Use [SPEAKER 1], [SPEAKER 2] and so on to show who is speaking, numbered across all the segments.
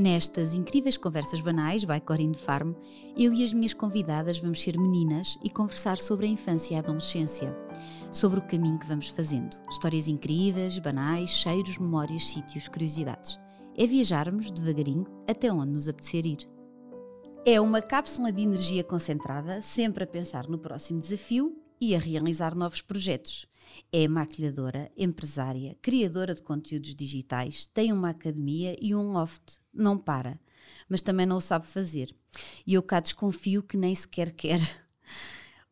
[SPEAKER 1] Nestas incríveis conversas banais, by Corinne Farm, eu e as minhas convidadas vamos ser meninas e conversar sobre a infância e a adolescência, sobre o caminho que vamos fazendo. Histórias incríveis, banais, cheiros, memórias, sítios, curiosidades. É viajarmos devagarinho até onde nos apetecer ir. É uma cápsula de energia concentrada, sempre a pensar no próximo desafio e a realizar novos projetos. É maquilhadora, empresária, criadora de conteúdos digitais, tem uma academia e um loft. Não para, mas também não o sabe fazer. E eu cá desconfio que nem sequer quer.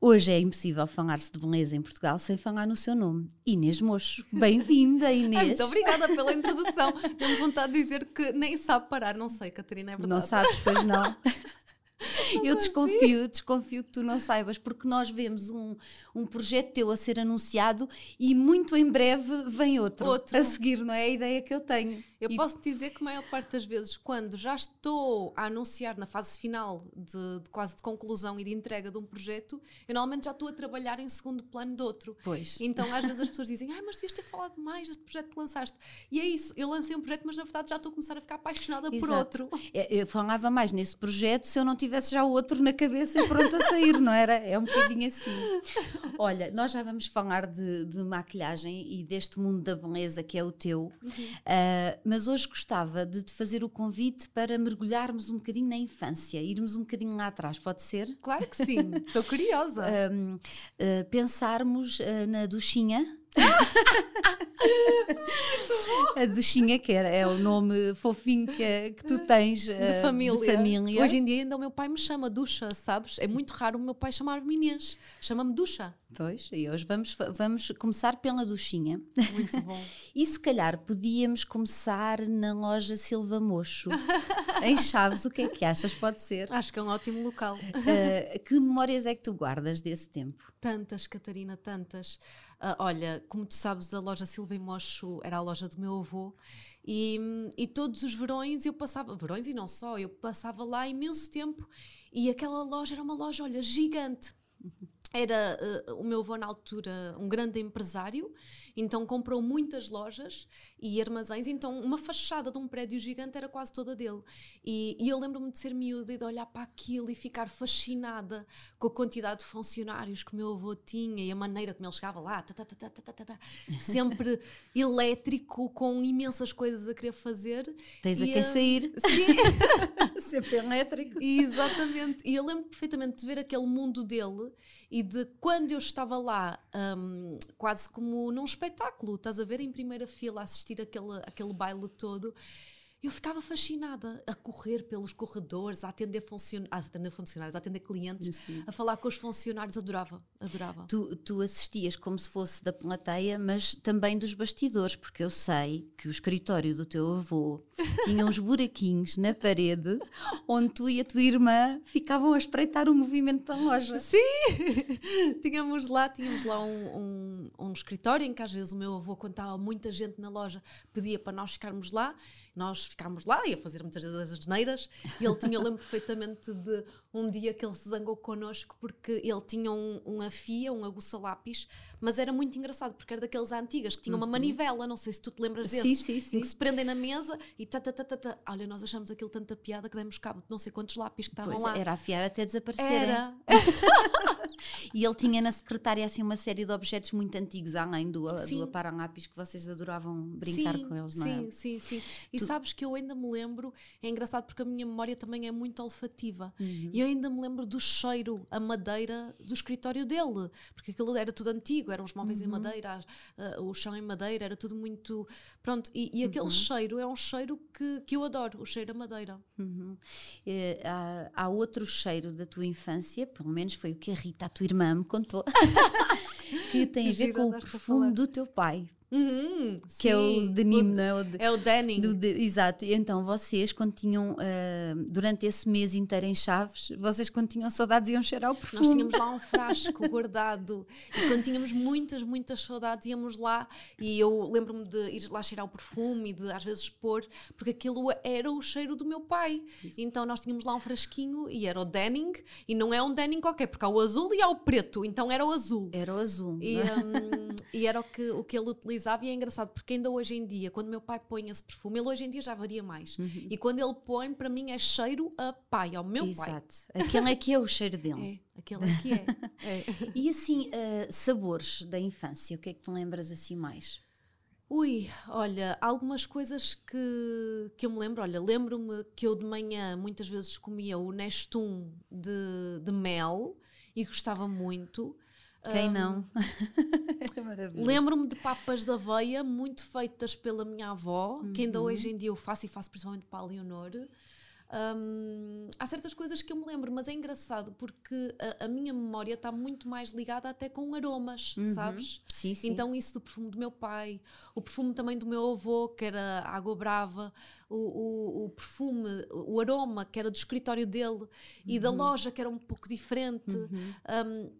[SPEAKER 1] Hoje é impossível falar-se de beleza em Portugal sem falar no seu nome. Inês Mocho. Bem-vinda, Inês.
[SPEAKER 2] Muito obrigada pela introdução. Tenho vontade de dizer que nem sabe parar. Não sei, Catarina, é verdade.
[SPEAKER 1] Não sabes, pois não. eu desconfio, desconfio que tu não saibas, porque nós vemos um, um projeto teu a ser anunciado e muito em breve vem outro, outro. a seguir, não é a ideia que eu tenho.
[SPEAKER 2] Eu e... posso dizer que a maior parte das vezes, quando já estou a anunciar na fase final de, de, quase de conclusão e de entrega de um projeto, eu normalmente já estou a trabalhar em segundo plano de outro.
[SPEAKER 1] Pois.
[SPEAKER 2] Então às vezes as pessoas dizem, ah, mas devias ter falado mais deste projeto que lançaste. E é isso, eu lancei um projeto, mas na verdade já estou a começar a ficar apaixonada Exato. por outro.
[SPEAKER 1] É, eu falava mais nesse projeto se eu não tivesse já o outro na cabeça e pronto a sair, não era? É um bocadinho assim. Olha, nós já vamos falar de, de maquilhagem e deste mundo da beleza que é o teu. Uhum. Uh, mas hoje gostava de te fazer o convite para mergulharmos um bocadinho na infância, irmos um bocadinho lá atrás, pode ser?
[SPEAKER 2] Claro que sim, estou curiosa.
[SPEAKER 1] Um, uh, ah, pensarmos uh, na duchinha a Duchinha, que é, é o nome fofinho que, que tu tens de, uh, família. de, família.
[SPEAKER 2] Hoje em dia ainda o meu pai me chama Ducha, sabes? É muito raro o meu pai chamar-me Inês. Chama-me Ducha.
[SPEAKER 1] Pois, e hoje vamos, vamos começar pela Duchinha.
[SPEAKER 2] Muito bom.
[SPEAKER 1] e se calhar podíamos começar na loja Silva Mocho. em Chaves, o que é que achas? Pode ser?
[SPEAKER 2] Acho que é um ótimo local.
[SPEAKER 1] Uh, que memórias é que tu guardas desse tempo?
[SPEAKER 2] Tantas, Catarina, tantas. Uh, olha, como tu sabes, a loja Silva e Mocho era a loja do meu avô e, e todos os verões eu passava, verões e não só, eu passava lá imenso tempo e aquela loja era uma loja, olha, gigante. Era uh, o meu avô na altura um grande empresário, então comprou muitas lojas e armazéns, então uma fachada de um prédio gigante era quase toda dele. E, e eu lembro-me de ser miúda e de olhar para aquilo e ficar fascinada com a quantidade de funcionários que o meu avô tinha e a maneira como ele chegava lá, tá, tá, tá, sempre elétrico, com imensas coisas a querer fazer.
[SPEAKER 1] Tens e, a quem sair.
[SPEAKER 2] Sim.
[SPEAKER 1] sempre elétrico.
[SPEAKER 2] Exatamente. E eu lembro perfeitamente de ver aquele mundo dele e de quando eu estava lá, um, quase como num espetáculo, estás a ver, em primeira fila, a assistir aquele, aquele baile todo eu ficava fascinada a correr pelos corredores, a atender, funcion... a atender funcionários, a atender clientes, Sim. a falar com os funcionários, adorava, adorava.
[SPEAKER 1] Tu, tu assistias como se fosse da plateia, mas também dos bastidores, porque eu sei que o escritório do teu avô tinha uns buraquinhos na parede onde tu e a tua irmã ficavam a espreitar o movimento da loja.
[SPEAKER 2] Sim! tínhamos lá, tínhamos lá um, um, um escritório em que às vezes o meu avô, quando estava muita gente na loja, pedia para nós ficarmos lá, nós ficámos lá e a fazer muitas vezes as geneiras e ele tinha, eu lembro perfeitamente de um dia que ele se zangou connosco porque ele tinha um, um afia, um aguça lápis, mas era muito engraçado porque era daqueles antigas que tinha uma uhum. manivela, não sei se tu te lembras desses,
[SPEAKER 1] sim, sim, sim.
[SPEAKER 2] que se prendem na mesa e tá, tá, tá, tá, tá. olha, nós achamos aquilo tanta piada que demos cabo de não sei quantos lápis que estavam lá.
[SPEAKER 1] Era afiar até desaparecer.
[SPEAKER 2] Era.
[SPEAKER 1] e ele tinha na secretária assim uma série de objetos muito antigos, além do, do lápis que vocês adoravam brincar
[SPEAKER 2] sim,
[SPEAKER 1] com eles, não
[SPEAKER 2] é? Sim, sim, sim. E tu... sabes que eu ainda me lembro, é engraçado porque a minha memória também é muito olfativa. Uhum. E eu ainda me lembro do cheiro, a madeira do escritório dele, porque aquilo era tudo antigo, eram os móveis uhum. em madeira, uh, o chão em madeira, era tudo muito. Pronto, e, e aquele uhum. cheiro é um cheiro que, que eu adoro, o cheiro a madeira.
[SPEAKER 1] Uhum. É, há, há outro cheiro da tua infância, pelo menos foi o que a Rita, a tua irmã, me contou, que tem a ver com o perfume do teu pai.
[SPEAKER 2] Uhum,
[SPEAKER 1] que sim. é o denim, o, não é? O
[SPEAKER 2] de, é o denim.
[SPEAKER 1] Do, de, exato. E então vocês, quando tinham, uh, durante esse mês inteiro em Chaves, vocês quando tinham saudades iam cheirar o perfume.
[SPEAKER 2] Nós tínhamos lá um frasco guardado e quando tínhamos muitas, muitas saudades íamos lá e eu lembro-me de ir lá cheirar o perfume e de às vezes pôr, porque aquilo era o cheiro do meu pai. Isso. Então nós tínhamos lá um frasquinho e era o denim e não é um denim qualquer, porque há o azul e há o preto, então era o azul.
[SPEAKER 1] Era o azul.
[SPEAKER 2] E, um, e era o que, o que ele utilizava utilizava e é engraçado porque ainda hoje em dia, quando meu pai põe esse perfume, ele hoje em dia já varia mais.
[SPEAKER 1] Uhum.
[SPEAKER 2] E quando ele põe, para mim é cheiro a pai, ao meu pai.
[SPEAKER 1] Exato. Aquele é que é o cheiro dele.
[SPEAKER 2] É, aquele é que é. é.
[SPEAKER 1] E assim, uh, sabores da infância, o que é que te lembras assim mais?
[SPEAKER 2] Ui, olha, algumas coisas que, que eu me lembro. Olha, lembro-me que eu de manhã muitas vezes comia o Nestum de, de mel e gostava muito.
[SPEAKER 1] Quem um, não? é maravilhoso.
[SPEAKER 2] Lembro-me de papas da aveia, muito feitas pela minha avó, uhum. que ainda hoje em dia eu faço e faço principalmente para a Leonor. Um, há certas coisas que eu me lembro, mas é engraçado porque a, a minha memória está muito mais ligada até com aromas, uhum. sabes?
[SPEAKER 1] Sim, sim.
[SPEAKER 2] Então, isso do perfume do meu pai, o perfume também do meu avô, que era água brava, o, o, o perfume, o aroma que era do escritório dele uhum. e da uhum. loja, que era um pouco diferente. Uhum. Um,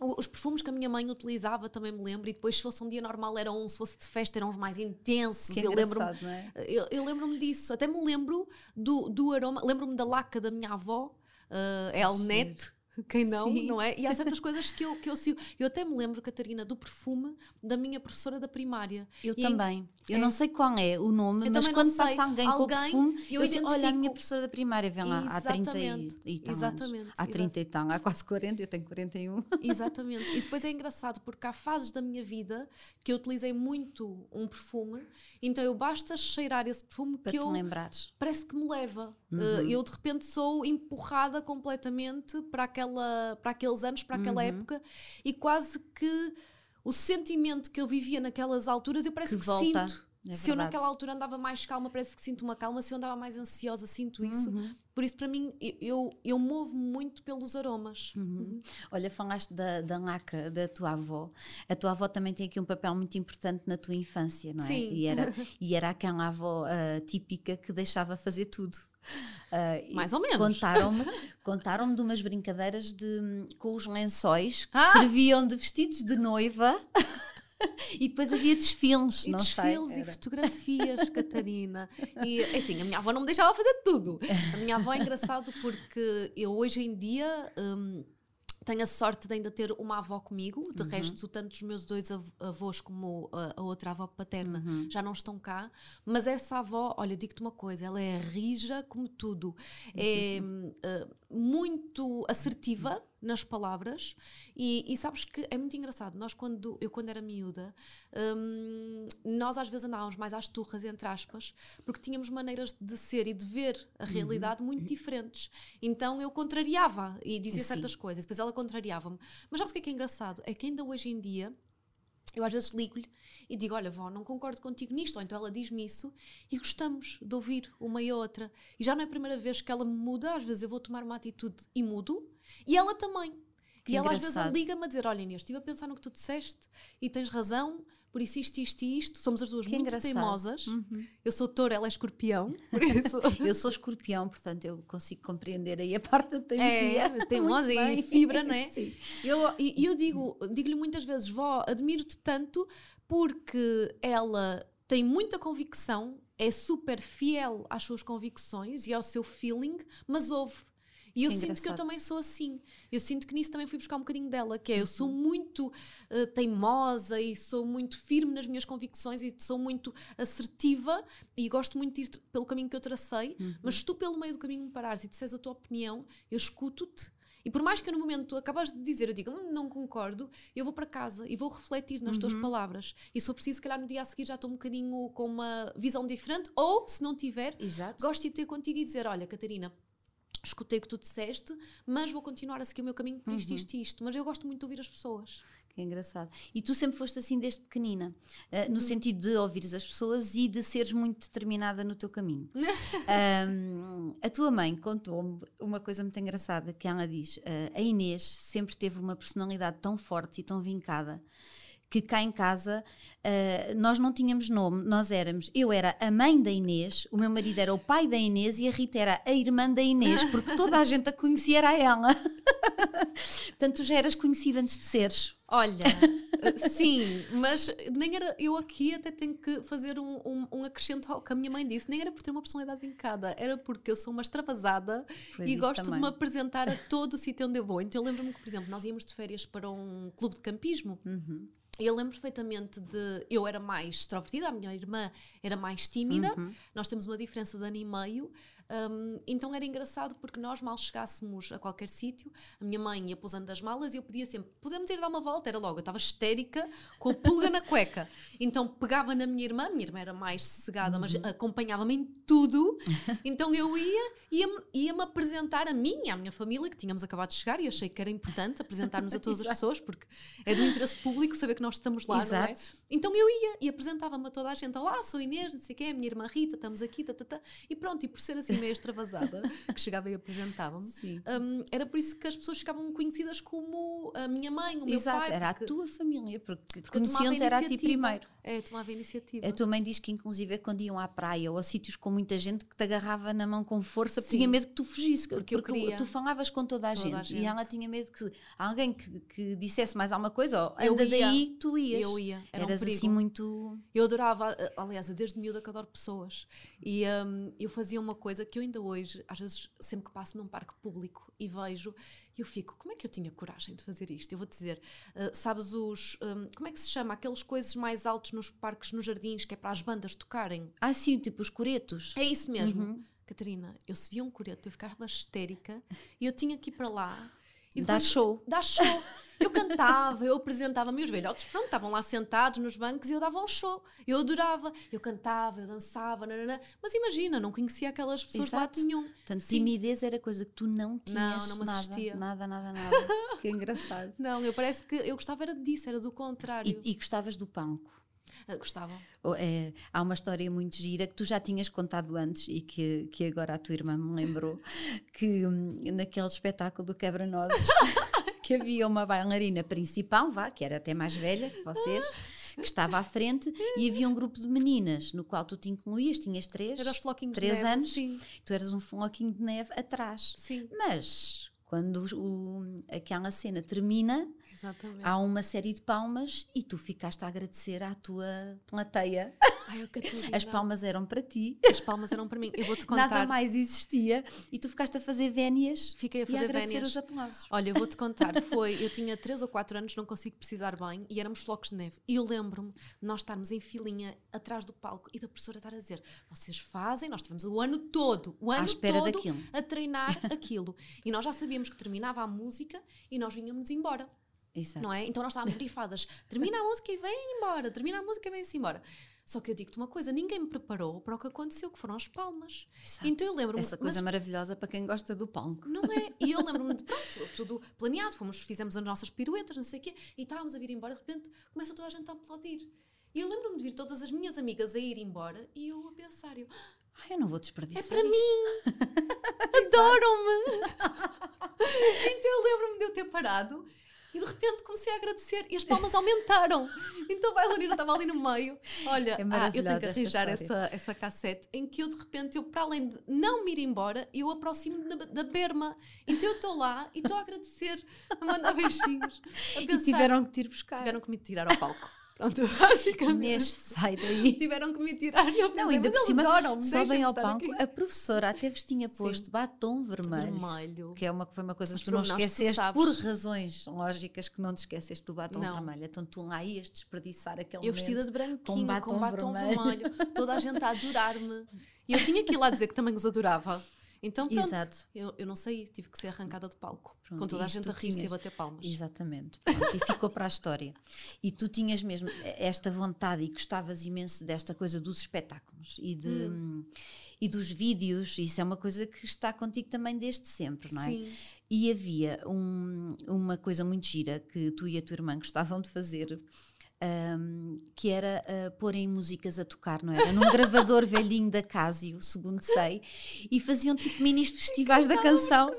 [SPEAKER 2] os perfumes que a minha mãe utilizava também me lembro, e depois, se fosse um dia normal, eram um, se fosse de festa, eram os mais intensos.
[SPEAKER 1] Que
[SPEAKER 2] eu lembro-me
[SPEAKER 1] é?
[SPEAKER 2] eu, eu lembro-me disso. Até me lembro do, do aroma, lembro-me da laca da minha avó, uh, Elnet, quem não, Sim. não é? E há certas coisas que eu, que eu sigo. Eu até me lembro, Catarina, do perfume da minha professora da primária.
[SPEAKER 1] Eu e também. Em, eu é. não sei qual é o nome, eu mas quando passa alguém, alguém, com o perfume, eu, eu sei, olha, a minha professora da primária vem lá há 30 e, e tal
[SPEAKER 2] Exatamente.
[SPEAKER 1] Anos. Há 30 e tal, há quase 40, eu tenho 41.
[SPEAKER 2] Exatamente. E depois é engraçado, porque há fases da minha vida que eu utilizei muito um perfume, então eu basta cheirar esse perfume
[SPEAKER 1] Para
[SPEAKER 2] que eu...
[SPEAKER 1] lembrares.
[SPEAKER 2] Parece que me leva. Uhum. Uh, eu de repente sou empurrada completamente para aquela aquela, para aqueles anos, para aquela uhum. época, e quase que o sentimento que eu vivia naquelas alturas, eu parece que, que sinto. É se eu naquela altura andava mais calma, parece que sinto uma calma. Se eu andava mais ansiosa, sinto isso. Uhum. Por isso, para mim, eu, eu movo muito pelos aromas.
[SPEAKER 1] Uhum. Uhum. Olha, falaste da, da laca da tua avó. A tua avó também tem aqui um papel muito importante na tua infância, não é?
[SPEAKER 2] Sim.
[SPEAKER 1] E era, e era aquela avó uh, típica que deixava fazer tudo.
[SPEAKER 2] Uh, Mais ou menos.
[SPEAKER 1] Contaram-me contaram de umas brincadeiras de, com os lençóis que ah! serviam de vestidos de noiva. e depois havia desfiles,
[SPEAKER 2] e
[SPEAKER 1] não
[SPEAKER 2] desfiles
[SPEAKER 1] sei,
[SPEAKER 2] e fotografias, Catarina. E assim, a minha avó não me deixava fazer tudo. A minha avó é engraçado porque eu hoje em dia. Um, tenho a sorte de ainda ter uma avó comigo, de uhum. resto, tanto os meus dois avós como a, a outra avó paterna uhum. já não estão cá, mas essa avó, olha, digo-te uma coisa, ela é rija como tudo, é uh, muito assertiva nas palavras e, e, sabes que é muito engraçado nós quando eu quando era miúda hum, nós às vezes andávamos mais às turras entre aspas porque tínhamos maneiras de ser e de ver a uhum. realidade uhum. muito diferentes então eu contrariava e dizia Sim. certas coisas depois ela contrariava-me mas sabes o que é que é engraçado é que ainda hoje em dia eu às vezes ligo-lhe e digo: Olha, vó, não concordo contigo nisto. Ou então ela diz-me isso e gostamos de ouvir uma e outra. E já não é a primeira vez que ela me muda, às vezes eu vou tomar uma atitude e mudo, e ela também. Que e ela às vezes liga-me a dizer: Olha, Inês, estive a pensar no que tu disseste e tens razão, por isso isto, isto e isto. Somos as duas que muito engraçado. teimosas. Uhum. Eu sou touro, ela é escorpião.
[SPEAKER 1] eu sou escorpião, portanto eu consigo compreender aí a parte da teimosia.
[SPEAKER 2] É, teimosa e fibra, não é? Sim. Eu, e eu digo, digo-lhe muitas vezes, vó, admiro-te tanto porque ela tem muita convicção, é super fiel às suas convicções e ao seu feeling, mas ouve. E eu sinto que eu também sou assim. Eu sinto que nisso também fui buscar um bocadinho dela, que é eu sou uhum. muito uh, teimosa e sou muito firme nas minhas convicções e sou muito assertiva e gosto muito de ir pelo caminho que eu tracei, uhum. mas se tu pelo meio do caminho me parares e disseres a tua opinião, eu escuto-te e por mais que no momento tu acabas de dizer, eu digo, hum, não concordo, eu vou para casa e vou refletir nas uhum. tuas palavras. E se for preciso, se calhar no dia a seguir já estou um bocadinho com uma visão diferente, ou se não tiver,
[SPEAKER 1] Exato.
[SPEAKER 2] gosto de ter contigo e dizer: olha, Catarina, escutei o que tu disseste, mas vou continuar a seguir o meu caminho por isto, uhum. isto e isto. Mas eu gosto muito de ouvir as pessoas.
[SPEAKER 1] Que engraçado. E tu sempre foste assim desde pequenina, uh, no uhum. sentido de ouvires as pessoas e de seres muito determinada no teu caminho. um, a tua mãe contou-me uma coisa muito engraçada que ela diz: uh, a Inês sempre teve uma personalidade tão forte e tão vincada que cá em casa uh, nós não tínhamos nome, nós éramos, eu era a mãe da Inês, o meu marido era o pai da Inês e a Rita era a irmã da Inês, porque toda a gente a conhecia era ela. Portanto, tu já eras conhecida antes de seres.
[SPEAKER 2] Olha, sim, mas nem era. Eu aqui até tenho que fazer um, um, um, acrescento ao que a minha mãe disse. Nem era por ter uma personalidade vincada, era porque eu sou uma extravasada pois e gosto também. de me apresentar a todo o sítio onde eu vou. Então eu lembro-me que, por exemplo, nós íamos de férias para um clube de campismo. Uhum eu lembro perfeitamente de. Eu era mais extrovertida, a minha irmã era mais tímida,
[SPEAKER 1] Uhum.
[SPEAKER 2] nós temos uma diferença de ano e meio, hum, então era engraçado porque nós mal chegássemos a qualquer sítio, a minha mãe ia pousando as malas e eu pedia sempre: podemos ir dar uma volta? Era logo, eu estava histérica, com a pulga na cueca. Então pegava na minha irmã, a minha irmã era mais sossegada, mas
[SPEAKER 1] Uhum.
[SPEAKER 2] acompanhava-me em tudo, então eu ia, ia-me ia-me apresentar a mim e à minha família, que tínhamos acabado de chegar, e achei que era importante apresentarmos a todas as
[SPEAKER 1] Exato.
[SPEAKER 2] pessoas, porque é do interesse público saber que nós estamos lá, não é?
[SPEAKER 1] Exato.
[SPEAKER 2] Então eu ia e apresentava-me a toda a gente. Olá, sou Inês, não sei o quê, é a minha irmã Rita, estamos aqui, tá, tá, tá. E pronto, e por ser assim meio extravasada, que chegava e apresentava-me, hum, era por isso que as pessoas ficavam conhecidas como a minha mãe, o meu
[SPEAKER 1] Exato,
[SPEAKER 2] pai.
[SPEAKER 1] era a
[SPEAKER 2] porque-
[SPEAKER 1] tua família, porque,
[SPEAKER 2] porque
[SPEAKER 1] conheciam-te era a ti primeiro.
[SPEAKER 2] É, tomava a iniciativa.
[SPEAKER 1] A tua mãe diz que, inclusive, é quando iam à praia ou a sítios com muita gente que te agarrava na mão com força porque
[SPEAKER 2] Sim.
[SPEAKER 1] tinha medo que tu fugisses.
[SPEAKER 2] Porque queria.
[SPEAKER 1] tu falavas com toda a,
[SPEAKER 2] Toda
[SPEAKER 1] gente,
[SPEAKER 2] a
[SPEAKER 1] e
[SPEAKER 2] gente.
[SPEAKER 1] ela tinha medo que alguém que, que dissesse mais alguma coisa, ou
[SPEAKER 2] Eu
[SPEAKER 1] anda
[SPEAKER 2] ia.
[SPEAKER 1] daí, tu ias.
[SPEAKER 2] Eu ia, era um
[SPEAKER 1] Eras
[SPEAKER 2] perigo.
[SPEAKER 1] assim muito.
[SPEAKER 2] Eu adorava, aliás, eu desde miúda que adoro pessoas. E hum, eu fazia uma coisa que eu ainda hoje, às vezes, sempre que passo num parque público e vejo, eu fico, como é que eu tinha coragem de fazer isto? Eu vou dizer, eh, sabes os, hum, como é que se chama? Aqueles coisas mais altos nos parques, nos jardins, que é para as bandas tocarem.
[SPEAKER 1] Ah, sim, tipo os coretos.
[SPEAKER 2] É isso mesmo.
[SPEAKER 1] Uhum.
[SPEAKER 2] Catarina, eu se via um coreto, eu ficava histérica e eu tinha que ir para lá. E depois-
[SPEAKER 1] show.
[SPEAKER 2] Dar show. Eu cantava, eu apresentava-me, os velhotes, pronto, estavam lá sentados nos bancos e eu dava um show. Eu adorava. Eu cantava, eu dançava, nananã. mas imagina, não conhecia aquelas pessoas
[SPEAKER 1] Exato.
[SPEAKER 2] lá nenhum.
[SPEAKER 1] Portanto,
[SPEAKER 2] Sim.
[SPEAKER 1] timidez era coisa que tu não tinhas
[SPEAKER 2] não me
[SPEAKER 1] nada,
[SPEAKER 2] assistia.
[SPEAKER 1] nada, nada, nada. que engraçado.
[SPEAKER 2] Não, eu parece que eu gostava era disso, era do contrário.
[SPEAKER 1] E, e gostavas do palco?
[SPEAKER 2] Ah, gostava.
[SPEAKER 1] Ou, é, há uma história muito gira que tu já tinhas contado antes e que, que agora a tua irmã me lembrou que hum, naquele espetáculo do Quebra-Nozes que havia uma bailarina principal, vá, que era até mais velha que vocês, que estava à frente e havia um grupo de meninas no qual tu te incluías, tinhas três,
[SPEAKER 2] Era os floquinhos de
[SPEAKER 1] três
[SPEAKER 2] neve,
[SPEAKER 1] anos,
[SPEAKER 2] Sim,
[SPEAKER 1] tu eras um floquinho de neve atrás.
[SPEAKER 2] sim,
[SPEAKER 1] Mas quando o- aquela cena termina,
[SPEAKER 2] exatamente.
[SPEAKER 1] há uma série de palmas e tu ficaste a agradecer à tua plateia.
[SPEAKER 2] Ai, eu Catarina.
[SPEAKER 1] As palmas eram para ti,
[SPEAKER 2] As palmas eram para mim. Eu vou-te contar.
[SPEAKER 1] nada mais existia e tu ficaste a fazer vénias
[SPEAKER 2] Fiquei a
[SPEAKER 1] e a
[SPEAKER 2] fazer
[SPEAKER 1] agradecer
[SPEAKER 2] vénias.
[SPEAKER 1] os aplausos.
[SPEAKER 2] Olha, eu vou-te contar, foi, eu tinha 3 ou 4 anos, não consigo precisar bem, e éramos flocos de neve. E eu lembro-me de nós estarmos em filinha atrás do palco e da professora estar a dizer: vocês fazem, nós tivemos o ano todo, o ano todo
[SPEAKER 1] daquilo.
[SPEAKER 2] a treinar aquilo. E nós já sabíamos que terminava a música e nós vinhamos embora,
[SPEAKER 1] Exato.
[SPEAKER 2] não é? Então nós estávamos grifadas: termina a música e vem embora, termina a música e vem-se embora. Só que eu digo-te uma coisa: ninguém me preparou para o que aconteceu, que foram as palmas.
[SPEAKER 1] Exato.
[SPEAKER 2] Então eu lembro-me.
[SPEAKER 1] Essa coisa maravilhosa para quem gosta do palco.
[SPEAKER 2] Não é? E eu lembro-me de pronto, tudo planeado, fomos, fizemos as nossas piruetas, não sei o quê, e estávamos a vir embora, de repente começa toda a gente a aplaudir. E eu lembro-me de vir todas as minhas amigas a ir embora e eu a pensar, eu,
[SPEAKER 1] Ai, eu não vou desperdiçar.
[SPEAKER 2] é para
[SPEAKER 1] isto.
[SPEAKER 2] mim! Adoram-me! então eu lembro-me de eu ter parado e de repente comecei a agradecer e as palmas aumentaram. Então a bailarina estava ali no meio. Olha,
[SPEAKER 1] É
[SPEAKER 2] ah, eu tenho que arranjar essa, essa cassete em que eu de repente, eu, para além de não me ir embora, eu aproximo-me da, da berma. Então eu estou lá e estou a agradecer, a mandar beijinhos. A
[SPEAKER 1] E
[SPEAKER 2] pensar,
[SPEAKER 1] tiveram que te ir buscar.
[SPEAKER 2] tiveram que me tirar ao palco. Pronto, basicamente.
[SPEAKER 1] Inês, sai daí.
[SPEAKER 2] Tiveram que me tirar e eu pensei,
[SPEAKER 1] Não, ainda por cima,
[SPEAKER 2] adoram-me,
[SPEAKER 1] sobem ao palco.
[SPEAKER 2] aqui.
[SPEAKER 1] A professora até vos tinha
[SPEAKER 2] Sim.
[SPEAKER 1] posto batom vermelho.
[SPEAKER 2] Vermelho.
[SPEAKER 1] Que é uma, foi uma coisa que tu não esqueceste por razões lógicas que não te esqueceste do batom
[SPEAKER 2] Não.
[SPEAKER 1] vermelho. Então tu lá ias desperdiçar aquele
[SPEAKER 2] Eu vestida de branquinho,
[SPEAKER 1] batom
[SPEAKER 2] com batom,
[SPEAKER 1] vermelho.
[SPEAKER 2] vermelho. toda a gente a adorar-me. E eu tinha que ir lá dizer que também os adorava. Então pronto,
[SPEAKER 1] Exato.
[SPEAKER 2] Eu, eu não saí, tive que ser arrancada de palco.
[SPEAKER 1] Pronto,
[SPEAKER 2] com toda a gente a rir-se e a bater palmas.
[SPEAKER 1] Exatamente. Pronto, e ficou para a história. E tu tinhas mesmo esta vontade e gostavas imenso desta coisa dos espetáculos e, de,
[SPEAKER 2] Hum.
[SPEAKER 1] e dos vídeos. Isso é uma coisa que está contigo também desde sempre, não é?
[SPEAKER 2] Sim.
[SPEAKER 1] E havia um- uma coisa muito gira que tu e a tua irmã gostavam de fazer. Ahm, que era ah, porem músicas a tocar, não era? Num gravador velhinho da Casio, segundo sei, e faziam tipo mini festivais da canção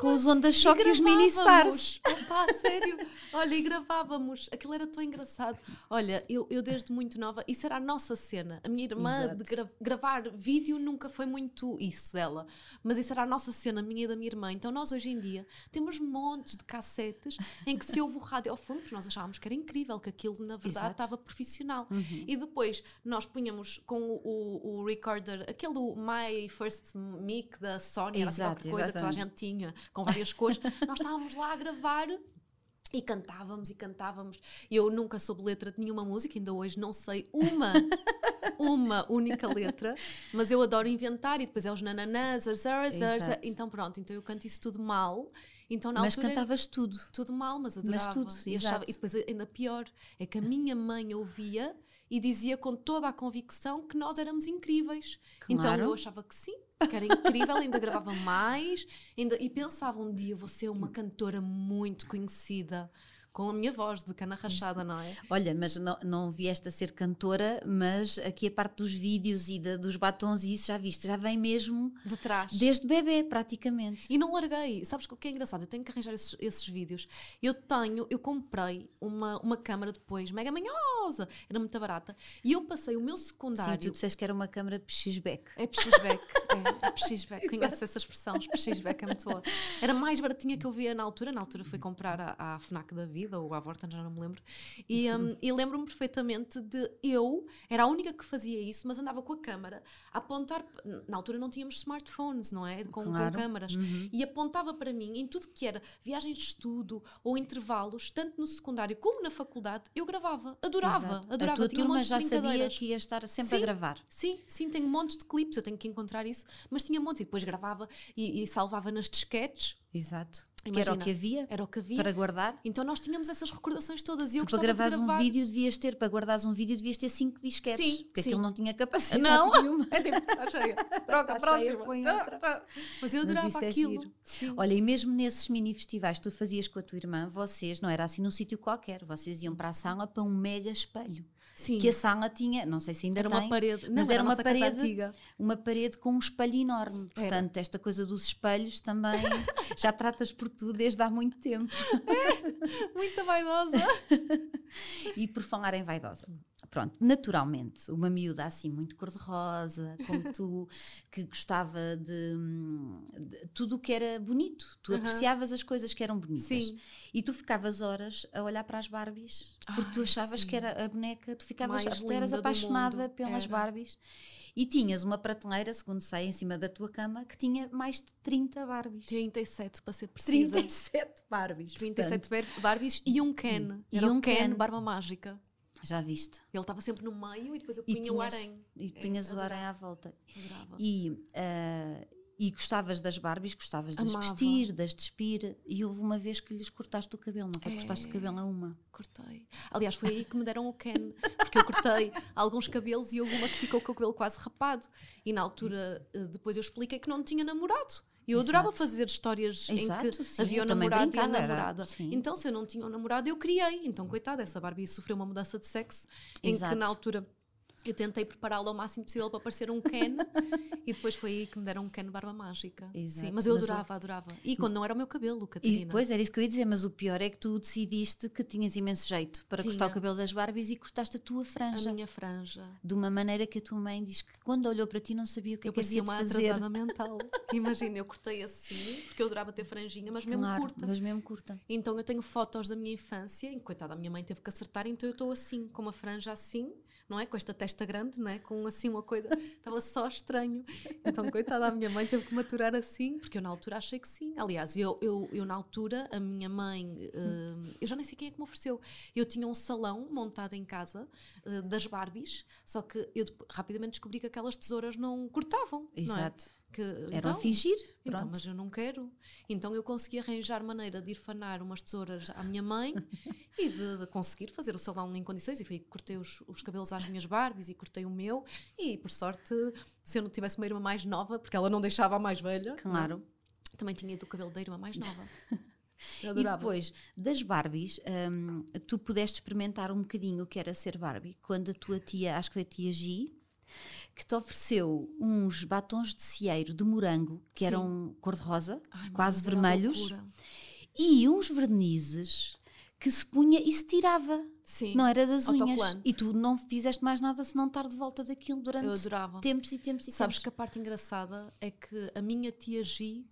[SPEAKER 1] com os Ondas Choque e os mini stars.
[SPEAKER 2] Opa, sério. Olha, e gravávamos. Aquilo era tão engraçado. Olha, eu, eu desde muito nova, isso era a nossa cena. A minha irmã
[SPEAKER 1] Exato.
[SPEAKER 2] de gra- gravar vídeo nunca foi muito isso dela. Mas isso era a nossa cena, a minha e da minha irmã. Então nós hoje em dia temos montes de cassetes em que se ouve o rádio ao fundo, porque nós achávamos que era incrível, que aquilo na verdade
[SPEAKER 1] Exato.
[SPEAKER 2] estava profissional. E depois nós punhamos com o, o, recorder, aquele do My First Mic da Sony, era assim
[SPEAKER 1] Exato,
[SPEAKER 2] qualquer coisa que toda a
[SPEAKER 1] exatamente.
[SPEAKER 2] gente tinha, com várias cores. nós estávamos lá a gravar E cantávamos e cantávamos. Eu nunca soube letra de nenhuma música, ainda hoje não sei uma, uma única letra, mas eu adoro inventar e depois é os nananãs, então pronto, então eu canto isso tudo mal. Então, na
[SPEAKER 1] Mas
[SPEAKER 2] altura,
[SPEAKER 1] cantavas tudo.
[SPEAKER 2] tudo mal, mas adorava.
[SPEAKER 1] tudo,
[SPEAKER 2] e, achava- e depois ainda pior, é que a minha mãe ouvia e dizia com toda a convicção que nós éramos incríveis. Então
[SPEAKER 1] Claro.
[SPEAKER 2] eu achava que sim, que era incrível, ainda gravava mais ainda, e pensava um dia vou ser uma cantora muito conhecida com a minha voz de cana rachada, não é?
[SPEAKER 1] Olha, mas não, não vieste a ser cantora, mas aqui a parte dos vídeos e da- dos batons e isso já viste, já vem mesmo
[SPEAKER 2] De trás.
[SPEAKER 1] desde bebê, praticamente.
[SPEAKER 2] E não larguei. Sabes o que é engraçado? Eu tenho que arranjar esses, esses vídeos. Eu tenho, eu comprei uma, uma câmara depois, mega manhosa, era muito barata. E eu passei o meu
[SPEAKER 1] Sim,
[SPEAKER 2] secundário.
[SPEAKER 1] tu disseste que era uma câmara PX-Back.
[SPEAKER 2] É pexisbeck, é, pexisbeck. Conhece essa expressão, pexisbeck é muito boa. Era mais baratinha que eu via na altura. Na altura fui comprar à, à FNAC da vida ou à Vorten, já não me lembro. E, um, e lembro-me perfeitamente de eu, era a única que fazia isso, mas andava com a câmara a apontar. Na altura não tínhamos smartphones, não é? Com, com
[SPEAKER 1] Claro.
[SPEAKER 2] câmaras. E apontava para mim em tudo que era viagens de estudo ou intervalos, tanto no secundário como na faculdade, eu gravava. Adorava,
[SPEAKER 1] Exato.
[SPEAKER 2] adorava.
[SPEAKER 1] A tua
[SPEAKER 2] Tinha
[SPEAKER 1] turma já sabia que ia estar sempre a
[SPEAKER 2] Sim.
[SPEAKER 1] gravar.
[SPEAKER 2] Sim, sim, tenho montes de clipes, eu tenho que encontrar isso, mas tinha montes e depois gravava e, e salvava nas disquetes,
[SPEAKER 1] Exato. Que era o
[SPEAKER 2] Imagina,
[SPEAKER 1] que havia
[SPEAKER 2] era o que havia.
[SPEAKER 1] para guardar.
[SPEAKER 2] Então nós tínhamos essas recordações todas e eu
[SPEAKER 1] Tu para gravares um
[SPEAKER 2] gravar.
[SPEAKER 1] vídeo devias ter, para guardares um vídeo devias ter cinco disquetes.
[SPEAKER 2] Sim,
[SPEAKER 1] porque
[SPEAKER 2] sim.
[SPEAKER 1] aquilo não tinha capacidade
[SPEAKER 2] Não,
[SPEAKER 1] nenhuma.
[SPEAKER 2] é tipo, está cheia, troca,
[SPEAKER 1] Tá
[SPEAKER 2] próxima.
[SPEAKER 1] cheia,
[SPEAKER 2] Tá, tá. Mas eu
[SPEAKER 1] Mas
[SPEAKER 2] adorava
[SPEAKER 1] isso é
[SPEAKER 2] aquilo.
[SPEAKER 1] Olha, e mesmo nesses mini festivais que tu fazias com a tua irmã, vocês, não era assim num sítio qualquer, vocês iam para a sala para um mega espelho.
[SPEAKER 2] Sim.
[SPEAKER 1] Que a sala tinha, não sei se ainda
[SPEAKER 2] Era
[SPEAKER 1] tem,
[SPEAKER 2] uma parede, não,
[SPEAKER 1] mas
[SPEAKER 2] era
[SPEAKER 1] era uma parede, uma parede com um espelho enorme.
[SPEAKER 2] Era.
[SPEAKER 1] Portanto, esta coisa dos espelhos também já tratas por tu desde há muito tempo.
[SPEAKER 2] Muito vaidosa.
[SPEAKER 1] E por falar em vaidosa, pronto, naturalmente, uma miúda assim muito cor-de-rosa, como tu, que gostava de, de tudo o que era bonito, tu
[SPEAKER 2] Aham.
[SPEAKER 1] apreciavas as coisas que eram bonitas.
[SPEAKER 2] Sim.
[SPEAKER 1] E tu ficavas horas a olhar para as Barbies, porque tu
[SPEAKER 2] Ai,
[SPEAKER 1] achavas
[SPEAKER 2] sim.
[SPEAKER 1] que era a boneca, tu ficavas,
[SPEAKER 2] Mais
[SPEAKER 1] tu eras apaixonada pelas
[SPEAKER 2] era.
[SPEAKER 1] Barbies. E tinhas uma prateleira, segundo sei, em cima da tua cama, que tinha mais de 30 Barbies.
[SPEAKER 2] 37 para ser precisa.
[SPEAKER 1] 37 Barbies.
[SPEAKER 2] 37 Bar- Barbies e um Ken.
[SPEAKER 1] E
[SPEAKER 2] Era
[SPEAKER 1] um
[SPEAKER 2] um Ken,
[SPEAKER 1] Ken.
[SPEAKER 2] barba mágica.
[SPEAKER 1] Já viste?
[SPEAKER 2] Ele estava sempre no meio e depois eu punha o harém.
[SPEAKER 1] E punhas o
[SPEAKER 2] adorava.
[SPEAKER 1] arém à volta.
[SPEAKER 2] Adorava.
[SPEAKER 1] E, ah, e gostavas das Barbies, gostavas de
[SPEAKER 2] Amava.
[SPEAKER 1] vestir, de as despir. E houve uma vez que lhes cortaste o cabelo, não foi? Cortaste o
[SPEAKER 2] É.
[SPEAKER 1] cabelo a uma.
[SPEAKER 2] Cortei. Aliás, foi aí que me deram o Ken. Porque eu cortei alguns cabelos e houve uma que ficou com o cabelo quase rapado. E na altura, eh, depois eu expliquei que não tinha namorado. E eu adorava
[SPEAKER 1] Exato.
[SPEAKER 2] fazer histórias em
[SPEAKER 1] Exato,
[SPEAKER 2] que
[SPEAKER 1] sim,
[SPEAKER 2] havia o namorado e a namorada. Então, se eu não tinha um namorado, eu criei. Então, coitada, essa Barbie sofreu uma mudança de sexo em
[SPEAKER 1] Exato.
[SPEAKER 2] que na altura eu tentei prepará-la ao máximo possível para parecer um Ken e depois foi aí que me deram um Ken barba mágica.
[SPEAKER 1] Exato,
[SPEAKER 2] Sim, mas eu
[SPEAKER 1] mas o-
[SPEAKER 2] adorava, adorava. E quando não era o meu cabelo,
[SPEAKER 1] E
[SPEAKER 2] Catarina.
[SPEAKER 1] depois era isso que eu ia dizer, mas o pior é que tu decidiste que tinhas imenso jeito para cortar o
[SPEAKER 2] Tinha.
[SPEAKER 1] cabelo das Barbies e cortaste a tua
[SPEAKER 2] a
[SPEAKER 1] franja.
[SPEAKER 2] minha franja.
[SPEAKER 1] De uma maneira que a tua mãe diz que quando olhou para ti não sabia o que é
[SPEAKER 2] Eu
[SPEAKER 1] que havia
[SPEAKER 2] parecia
[SPEAKER 1] de
[SPEAKER 2] uma
[SPEAKER 1] fazer.
[SPEAKER 2] atrasada mental. Imagina, eu cortei assim, porque eu adorava ter franjinha, mas mesmo
[SPEAKER 1] Claro,
[SPEAKER 2] curta.
[SPEAKER 1] mas mesmo curta.
[SPEAKER 2] Então eu tenho fotos da minha infância, e coitada, a minha mãe teve que acertar, então eu estou assim, com uma franja assim, não é? Com esta testa grande, não é? Com assim uma coisa, estava só estranho. Então, coitada, a minha mãe teve que maturar assim, porque eu na altura achei que sim. Aliás, eu, eu, eu na altura, a minha mãe, eh, eu já nem sei quem é que me ofereceu. Eu tinha um salão montado em casa eh, das Barbies, só que eu rapidamente descobri que aquelas tesouras não cortavam. não é? Que,
[SPEAKER 1] Era
[SPEAKER 2] então,
[SPEAKER 1] a fingir.
[SPEAKER 2] então,
[SPEAKER 1] Pronto.
[SPEAKER 2] mas eu não quero. Então eu consegui arranjar maneira de ir fanar umas tesouras à minha mãe e de, de conseguir fazer o salão em condições. E que cortei os, os cabelos às minhas Barbies e cortei o meu. E por sorte, se eu não tivesse uma irmã mais nova, porque ela não deixava a mais velha,
[SPEAKER 1] Claro.
[SPEAKER 2] não é? também tinha ido o cabelo da irmã mais nova.
[SPEAKER 1] E depois das Barbies, hum, tu pudeste experimentar um bocadinho o que era ser Barbie quando a tua tia, acho que foi a tia Gi, que te ofereceu uns batons de cieiro de morango que
[SPEAKER 2] Sim.
[SPEAKER 1] eram cor-de-rosa, quase vermelhos, e uns vernizes que se punha e se tirava.
[SPEAKER 2] Sim,
[SPEAKER 1] Não era das unhas. E tu não fizeste mais nada senão estar de volta daquilo
[SPEAKER 2] eu
[SPEAKER 1] durante
[SPEAKER 2] adorava.
[SPEAKER 1] tempos e tempos e
[SPEAKER 2] Sabes
[SPEAKER 1] tempos.
[SPEAKER 2] que a parte engraçada é que a minha tia Gi,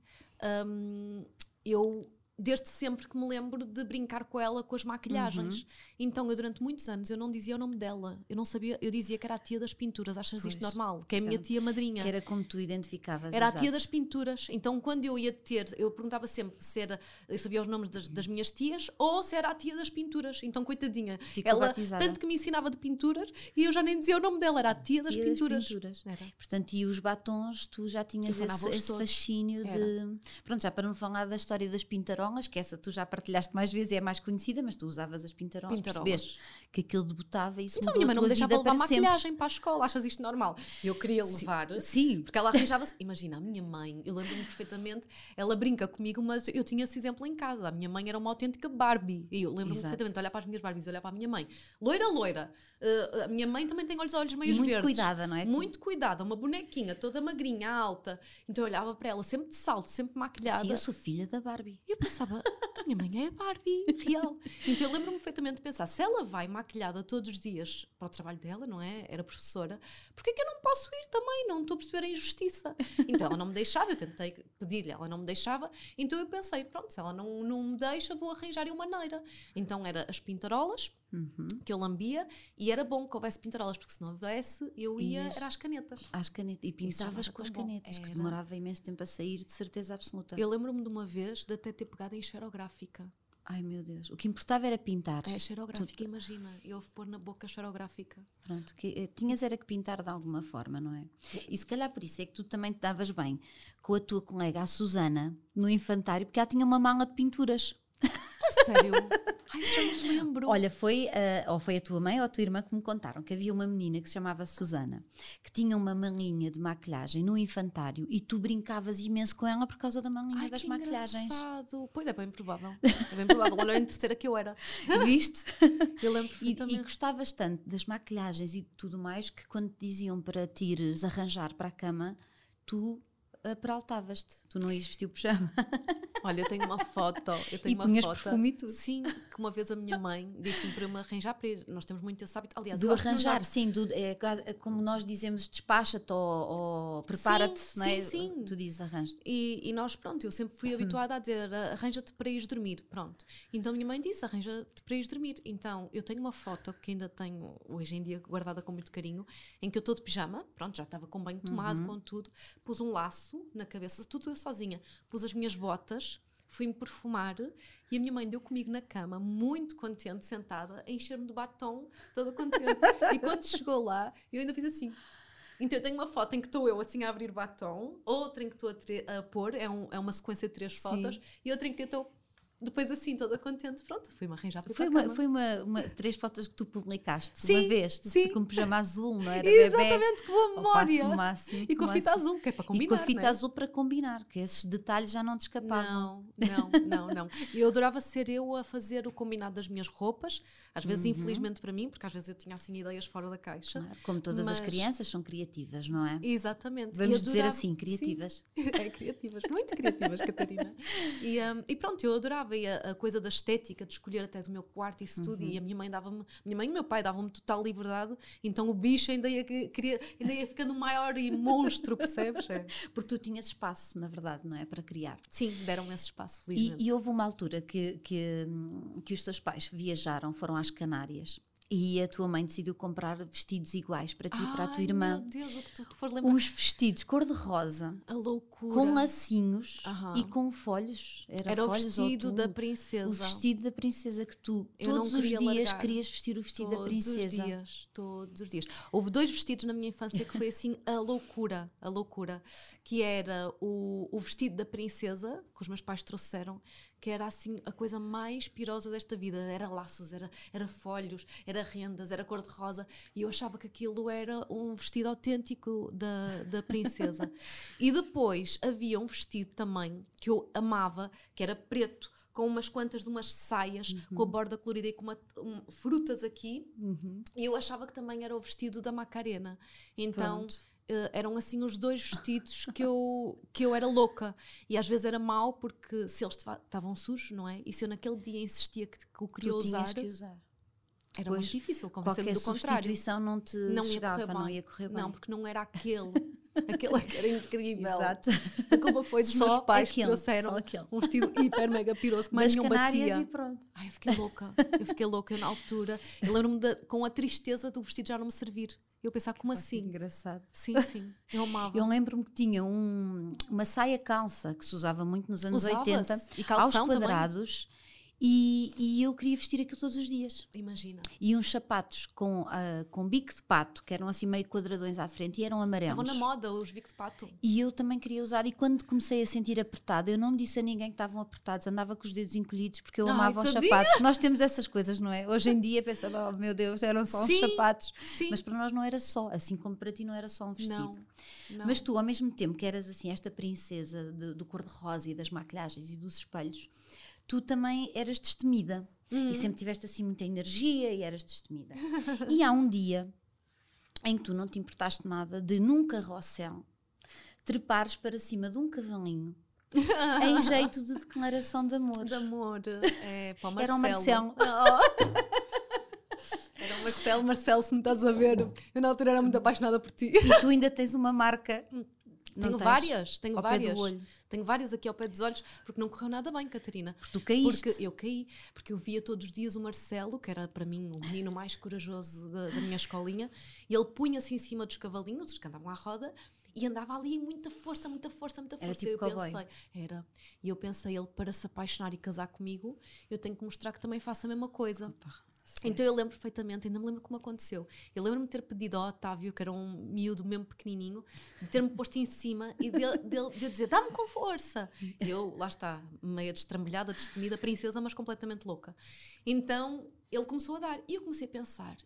[SPEAKER 2] hum, eu desde sempre que me lembro de brincar com ela com as maquilhagens.
[SPEAKER 1] Uhum.
[SPEAKER 2] Então eu durante muitos anos eu não dizia o nome dela. Eu não sabia, eu dizia que era a tia das pinturas. Achas isto
[SPEAKER 1] Pois.
[SPEAKER 2] normal? Que é a minha
[SPEAKER 1] Então,
[SPEAKER 2] tia madrinha.
[SPEAKER 1] Que era como tu identificavas.
[SPEAKER 2] Era a
[SPEAKER 1] exato.
[SPEAKER 2] tia das pinturas. Então, quando eu ia ter, eu perguntava sempre se era, eu sabia os nomes das, das minhas tias ou se era a tia das pinturas. Então, coitadinha,
[SPEAKER 1] Ficou
[SPEAKER 2] ela
[SPEAKER 1] batizada.
[SPEAKER 2] tanto que me ensinava de pinturas e eu já nem dizia o nome dela, era a tia das
[SPEAKER 1] Tia
[SPEAKER 2] pinturas.
[SPEAKER 1] pinturas.
[SPEAKER 2] Era.
[SPEAKER 1] Portanto, e os batons, tu já tinhas esse, esse fascínio
[SPEAKER 2] Era.
[SPEAKER 1] de. Pronto, já para não falar da história das pintarolas, que essa tu já partilhaste mais vezes e é mais conhecida, mas tu usavas as pintarolas,
[SPEAKER 2] Pintarolas.
[SPEAKER 1] percebeste que aquilo debutava e isso
[SPEAKER 2] Então, a
[SPEAKER 1] mudou
[SPEAKER 2] minha mãe não me deixava levar
[SPEAKER 1] para sempre.
[SPEAKER 2] maquilhagem para a escola. Achas isto normal? Eu queria
[SPEAKER 1] Sim,
[SPEAKER 2] levar.
[SPEAKER 1] Sim,
[SPEAKER 2] Porque ela arranjava-se. Imagina, a minha mãe, eu lembro-me perfeitamente, ela brinca comigo, mas eu tinha esse exemplo em casa. A minha mãe era uma autêntica Barbie. E eu lembro-me perfeitamente olhar para as minhas Barbies e olhar para a minha mãe. Loira, loira. Uh, a minha mãe também tem olhos, olhos
[SPEAKER 1] e
[SPEAKER 2] meios
[SPEAKER 1] muito
[SPEAKER 2] verdes.
[SPEAKER 1] cuidada, não é?
[SPEAKER 2] Muito cuidada, uma bonequinha toda magrinha, alta. Então eu olhava para ela, sempre de salto, sempre maquilhada.
[SPEAKER 1] Sim, eu sou filha da Barbie.
[SPEAKER 2] E eu pensava, a minha mãe é Barbie, real. Então eu lembro-me perfeitamente de pensar, se ela vai maquilhada todos os dias para o trabalho dela, não é? Era professora, porquê que eu não posso ir também? Não estou a perceber a injustiça. Então ela não me deixava, eu tentei pedir-lhe, ela não me deixava. Então eu pensei, pronto, se ela não, não me deixa, vou arranjar uma maneira. Então era as pintarolas,
[SPEAKER 1] Uhum.
[SPEAKER 2] que eu lambia, e era bom que houvesse pintarolas, porque se não houvesse, eu ia,
[SPEAKER 1] Ias-
[SPEAKER 2] era às canetas.
[SPEAKER 1] Às canetas. E pintavas com as
[SPEAKER 2] tão bom.
[SPEAKER 1] canetas, que
[SPEAKER 2] Era.
[SPEAKER 1] demorava imenso tempo a sair, de certeza absoluta.
[SPEAKER 2] Eu lembro-me de uma vez de até ter pegado em esferográfica.
[SPEAKER 1] Ai meu Deus. O que importava era pintar.
[SPEAKER 2] É, esferográfica, imagina. Eu pôr na boca esferográfica.
[SPEAKER 1] Pronto, que, eh, tinhas era que pintar de alguma forma, não é? E se calhar por isso é que tu também te davas bem com a tua colega, a Susana, no infantário, porque ela tinha uma mala de pinturas.
[SPEAKER 2] A sério? Ai, já me lembro.
[SPEAKER 1] Olha, foi, a- ou foi a tua mãe ou a tua irmã que me contaram que havia uma menina que se chamava Susana, que tinha uma malinha de maquilhagem no infantário e tu brincavas imenso com ela por causa da malinha
[SPEAKER 2] Ai,
[SPEAKER 1] das
[SPEAKER 2] que
[SPEAKER 1] maquilhagens.
[SPEAKER 2] engraçado. Pois é, bem provável. É bem provável. Olha, em terceira que eu era.
[SPEAKER 1] Viste?
[SPEAKER 2] Eu lembro
[SPEAKER 1] E,
[SPEAKER 2] perfeitamente.
[SPEAKER 1] e gostavas tanto das maquilhagens e tudo mais que quando te diziam para te ires arranjar para a cama, tu peraltavas-te. Tu não ias vestir o pijama.
[SPEAKER 2] Olha, eu tenho uma foto. Eu tenho
[SPEAKER 1] E
[SPEAKER 2] uma
[SPEAKER 1] punhas
[SPEAKER 2] foto.
[SPEAKER 1] perfume e tudo.
[SPEAKER 2] Sim, que uma vez a minha mãe disse-me para eu me arranjar para ir. Nós temos muito esse hábito. Aliás,
[SPEAKER 1] Do arranjar, sim, do- é, é como nós dizemos despacha-te ou, ou prepara-te,
[SPEAKER 2] Sim,
[SPEAKER 1] não é?
[SPEAKER 2] sim, sim.
[SPEAKER 1] Tu dizes arranja.
[SPEAKER 2] E, e nós, pronto, eu sempre fui habituada a dizer "Ah, arranja-te para ir dormir, pronto. Então a minha mãe disse arranja-te para ir dormir. Então eu tenho uma foto que ainda tenho hoje em dia guardada com muito carinho, em que eu estou de pijama, pronto, já estava com banho tomado, com tudo, pus um laço na cabeça, tudo eu sozinha, pus as minhas botas. Fui-me perfumar e a minha mãe deu comigo na cama, muito contente, sentada, a encher-me de batom, toda contente. e quando chegou lá, eu ainda fiz assim. Então eu tenho uma foto em que estou eu assim a abrir batom, outra em que estou a, a pôr, é, um- é uma sequência de três
[SPEAKER 1] Sim.
[SPEAKER 2] fotos, e outra em que eu estou depois assim toda contente. Pronto, fui-me arranjar para
[SPEAKER 1] Foi,
[SPEAKER 2] a
[SPEAKER 1] uma, foi uma, uma- três fotos que tu publicaste
[SPEAKER 2] Sim,
[SPEAKER 1] uma vez, tu-
[SPEAKER 2] sim.
[SPEAKER 1] com um pijama azul, não era? bebê?
[SPEAKER 2] Exatamente, que boa
[SPEAKER 1] Opa,
[SPEAKER 2] memória!
[SPEAKER 1] no máximo,
[SPEAKER 2] e com a fita
[SPEAKER 1] máximo.
[SPEAKER 2] azul, que é para
[SPEAKER 1] E
[SPEAKER 2] combinar.
[SPEAKER 1] com a fita
[SPEAKER 2] não é?
[SPEAKER 1] azul para combinar, que esses detalhes já não te escapavam.
[SPEAKER 2] Não, não, não, não. Eu adorava ser eu a fazer o combinado das minhas roupas, às vezes
[SPEAKER 1] Uhum.
[SPEAKER 2] infelizmente para mim, porque às vezes eu tinha assim ideias fora da caixa.
[SPEAKER 1] Claro, Como todas as
[SPEAKER 2] Mas-
[SPEAKER 1] crianças são criativas, não é?
[SPEAKER 2] Exatamente.
[SPEAKER 1] Vamos
[SPEAKER 2] E
[SPEAKER 1] dizer
[SPEAKER 2] adorava-
[SPEAKER 1] assim,
[SPEAKER 2] Sim.
[SPEAKER 1] criativas.
[SPEAKER 2] É, criativas, muito criativas, Catarina. E, um, e pronto, eu adorava e a, a coisa da estética, de escolher até do meu quarto, isso tudo.
[SPEAKER 1] Uhum.
[SPEAKER 2] E a minha mãe dava-me, minha mãe e meu pai davam-me total liberdade, então o bicho ainda ia, que- queria, ainda ia ficando maior e monstro, percebes? É.
[SPEAKER 1] Porque tu tinhas espaço, na verdade, não é? Para criar.
[SPEAKER 2] Sim, deram esse espaço,
[SPEAKER 1] E,
[SPEAKER 2] felizmente.
[SPEAKER 1] e houve uma altura que, que, que os teus pais viajaram, foram às Canárias e a tua mãe decidiu comprar vestidos iguais para ti e para a tua irmã.
[SPEAKER 2] Meu Deus, o que tu fores lembrar.
[SPEAKER 1] Uns vestidos cor-de-rosa,
[SPEAKER 2] A loucura.
[SPEAKER 1] com lacinhos
[SPEAKER 2] Aham.
[SPEAKER 1] e com folhos. Era,
[SPEAKER 2] Era o
[SPEAKER 1] folhos ou
[SPEAKER 2] vestido da princesa.
[SPEAKER 1] O vestido da princesa que tu
[SPEAKER 2] Eu
[SPEAKER 1] todos os dias
[SPEAKER 2] largar.
[SPEAKER 1] querias vestir o vestido da
[SPEAKER 2] Todos
[SPEAKER 1] princesa.
[SPEAKER 2] os dias, todos os dias. Houve dois vestidos na minha infância que foi assim a loucura, a loucura, que era o, o vestido da princesa, que os meus pais trouxeram, que era assim a coisa mais pirosa desta vida. Era laços, era, era folhos, era rendas, era cor-de-rosa, e eu achava que aquilo era um vestido autêntico da, da princesa. e depois havia um vestido também que eu amava, que era preto, com umas quantas de umas saias, com a borda colorida e com uma- um- frutas aqui,
[SPEAKER 1] Uhum.
[SPEAKER 2] e eu achava que também era o vestido da Macarena. Então
[SPEAKER 1] Pronto.
[SPEAKER 2] Eh, eram assim os dois vestidos que eu, que eu era louca. E às vezes era mau porque se eles tava- estavam sujos, não é? E se eu naquele dia insistia que, que o queria
[SPEAKER 1] Tu
[SPEAKER 2] usar,
[SPEAKER 1] que usar.
[SPEAKER 2] era
[SPEAKER 1] Pois,
[SPEAKER 2] muito difícil convencer-me do contrário.
[SPEAKER 1] substituição não te
[SPEAKER 2] Não ia
[SPEAKER 1] chegava,
[SPEAKER 2] correr
[SPEAKER 1] não ia correr bem.
[SPEAKER 2] Não, porque não era aquele. Aquele que era incrível.
[SPEAKER 1] Exato.
[SPEAKER 2] A culpa foi dos
[SPEAKER 1] Só
[SPEAKER 2] meus pais
[SPEAKER 1] aquele,
[SPEAKER 2] que trouxeram um vestido hiper mega piroso que mais nenhum batia.
[SPEAKER 1] e pronto.
[SPEAKER 2] Ai, eu fiquei louca. Eu fiquei louca eu, na altura. Eu lembro-me com a tristeza do vestido já não me servir. Eu pensar, como assim?
[SPEAKER 1] Engraçado.
[SPEAKER 2] Sim, sim. Eu amava.
[SPEAKER 1] Eu lembro-me que tinha um- uma saia calça que se usava muito nos anos
[SPEAKER 2] Usava-se.
[SPEAKER 1] 80,
[SPEAKER 2] E calção
[SPEAKER 1] aos
[SPEAKER 2] também.
[SPEAKER 1] E, e eu queria vestir aquilo todos os dias.
[SPEAKER 2] Imagina.
[SPEAKER 1] E uns sapatos com, ah, com bico de pato, que eram assim meio quadradões à frente e eram amarelos.
[SPEAKER 2] Estavam na moda os bico de pato.
[SPEAKER 1] E eu também queria usar, e quando comecei a sentir apertada, eu não disse a ninguém que estavam apertados, andava com os dedos encolhidos porque eu
[SPEAKER 2] Ai,
[SPEAKER 1] amava os
[SPEAKER 2] tadinha!
[SPEAKER 1] sapatos. Nós temos essas coisas, não é? Hoje em dia pensava, oh meu Deus, eram só uns
[SPEAKER 2] Sim,
[SPEAKER 1] sapatos.
[SPEAKER 2] Sim.
[SPEAKER 1] Mas para nós não era só, assim como para ti não era só um vestido.
[SPEAKER 2] não, não.
[SPEAKER 1] Mas tu, ao mesmo tempo que eras assim, esta princesa de- do cor-de-rosa e das maquilhagens e dos espelhos, tu também eras destemida.
[SPEAKER 2] Uhum.
[SPEAKER 1] E sempre tiveste assim muita energia e eras destemida. e há um dia em que tu não te importaste nada de num carrossel trepares para cima de um cavalinho em jeito de declaração de amor.
[SPEAKER 2] de amor. É, para o
[SPEAKER 1] Era o
[SPEAKER 2] Marcelo.
[SPEAKER 1] Marcelo.
[SPEAKER 2] Era o Marcelo. Marcelo, se me estás a ver, eu na altura era muito apaixonada por ti.
[SPEAKER 1] E tu ainda tens uma marca. Não
[SPEAKER 2] tenho
[SPEAKER 1] tens?
[SPEAKER 2] várias, tenho
[SPEAKER 1] Ao pé
[SPEAKER 2] várias.
[SPEAKER 1] do olho.
[SPEAKER 2] Tenho várias aqui ao pé dos olhos, porque não correu nada bem, Catarina.
[SPEAKER 1] Tu caíste.
[SPEAKER 2] Porque eu caí, porque eu via todos os dias o Marcelo, que era para mim o menino mais corajoso da, da minha escolinha, e ele punha-se em cima dos cavalinhos, os que andavam à roda, e andava ali muita força, muita força, muita
[SPEAKER 1] Era
[SPEAKER 2] força.
[SPEAKER 1] tipo
[SPEAKER 2] e eu
[SPEAKER 1] cowboy.
[SPEAKER 2] pensei, era. E eu pensei, ele para se apaixonar e casar comigo, eu tenho que mostrar que também faço a mesma coisa. Então eu lembro perfeitamente, ainda me lembro como aconteceu. Eu lembro-me de ter pedido ao Otávio, que era um miúdo mesmo pequenininho, de ter-me posto em cima e dele, dele- de eu dizer: dá-me com força. E eu, lá está, meia destrambelhada, destemida, princesa, mas completamente louca. Então ele começou a dar. E eu comecei a pensar: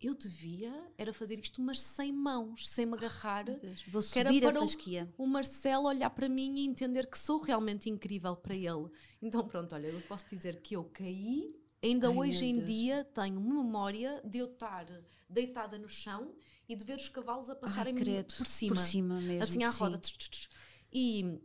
[SPEAKER 2] eu devia era fazer isto, mas sem mãos, sem me agarrar.
[SPEAKER 1] Meu Deus, Vou
[SPEAKER 2] que era
[SPEAKER 1] subir a
[SPEAKER 2] para o-
[SPEAKER 1] fasquia.
[SPEAKER 2] o Marcelo olhar para mim e entender que sou realmente incrível para ele. Então, pronto, olha, eu posso dizer que eu caí. Ainda
[SPEAKER 1] Ai,
[SPEAKER 2] hoje em
[SPEAKER 1] Deus.
[SPEAKER 2] dia tenho memória de eu estar deitada no chão e de ver os cavalos a passarem
[SPEAKER 1] Ai, credo.
[SPEAKER 2] por cima.
[SPEAKER 1] Por cima mesmo.
[SPEAKER 2] assim à
[SPEAKER 1] sim.
[SPEAKER 2] roda. Tch. E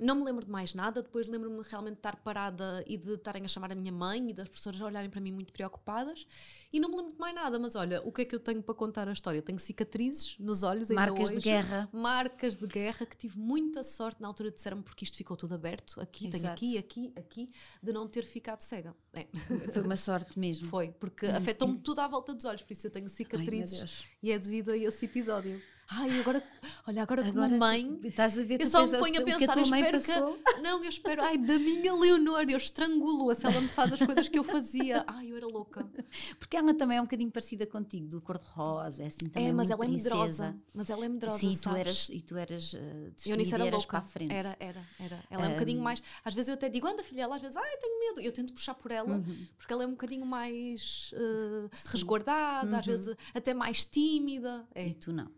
[SPEAKER 2] não me lembro de mais nada. Depois lembro-me realmente de estar parada e de estarem a chamar a minha mãe e das professoras a olharem para mim muito preocupadas. E não me lembro de mais nada. Mas olha, o que é que eu tenho para contar a história? Eu tenho cicatrizes nos olhos ainda
[SPEAKER 1] Marcas de
[SPEAKER 2] hoje
[SPEAKER 1] guerra.
[SPEAKER 2] marcas de guerra que tive muita sorte na altura disseram-me porque isto ficou tudo aberto aqui, tenho
[SPEAKER 1] Exato.
[SPEAKER 2] aqui, aqui, aqui, de não ter ficado cega. É,
[SPEAKER 1] Foi uma sorte mesmo.
[SPEAKER 2] foi, porque afetou-me tudo à volta dos olhos, por isso eu tenho
[SPEAKER 1] Hum, Ai,
[SPEAKER 2] cicatrizes
[SPEAKER 1] Deus.
[SPEAKER 2] e é devido a esse episódio. Ai, agora, olha, agora,
[SPEAKER 1] Agora,
[SPEAKER 2] como mãe,
[SPEAKER 1] estás a ver
[SPEAKER 2] eu só me ponho a
[SPEAKER 1] a
[SPEAKER 2] pensar,
[SPEAKER 1] tua
[SPEAKER 2] eu
[SPEAKER 1] mãe
[SPEAKER 2] espero
[SPEAKER 1] passou.
[SPEAKER 2] que. Não, eu espero, ai, da minha Leonor, eu estrangulo-a se ela me faz as coisas que eu fazia. Ai, eu era louca.
[SPEAKER 1] Porque ela também é um bocadinho parecida contigo, do cor-de-rosa, é assim também
[SPEAKER 2] é, mas ela é
[SPEAKER 1] princesa.
[SPEAKER 2] medrosa. Mas ela é medrosa.
[SPEAKER 1] Sim, e tu eras, e tu eras uh,
[SPEAKER 2] Eu nisso
[SPEAKER 1] e
[SPEAKER 2] era louca.
[SPEAKER 1] para a frente.
[SPEAKER 2] Era, era, era. Ela é um bocadinho mais. Às vezes eu até digo, anda filha, ela às vezes, ai, tenho medo. Eu tento puxar por ela,
[SPEAKER 1] Uhum.
[SPEAKER 2] porque ela é um bocadinho mais eh, resguardada, às vezes até mais tímida.
[SPEAKER 1] E
[SPEAKER 2] É.
[SPEAKER 1] tu não.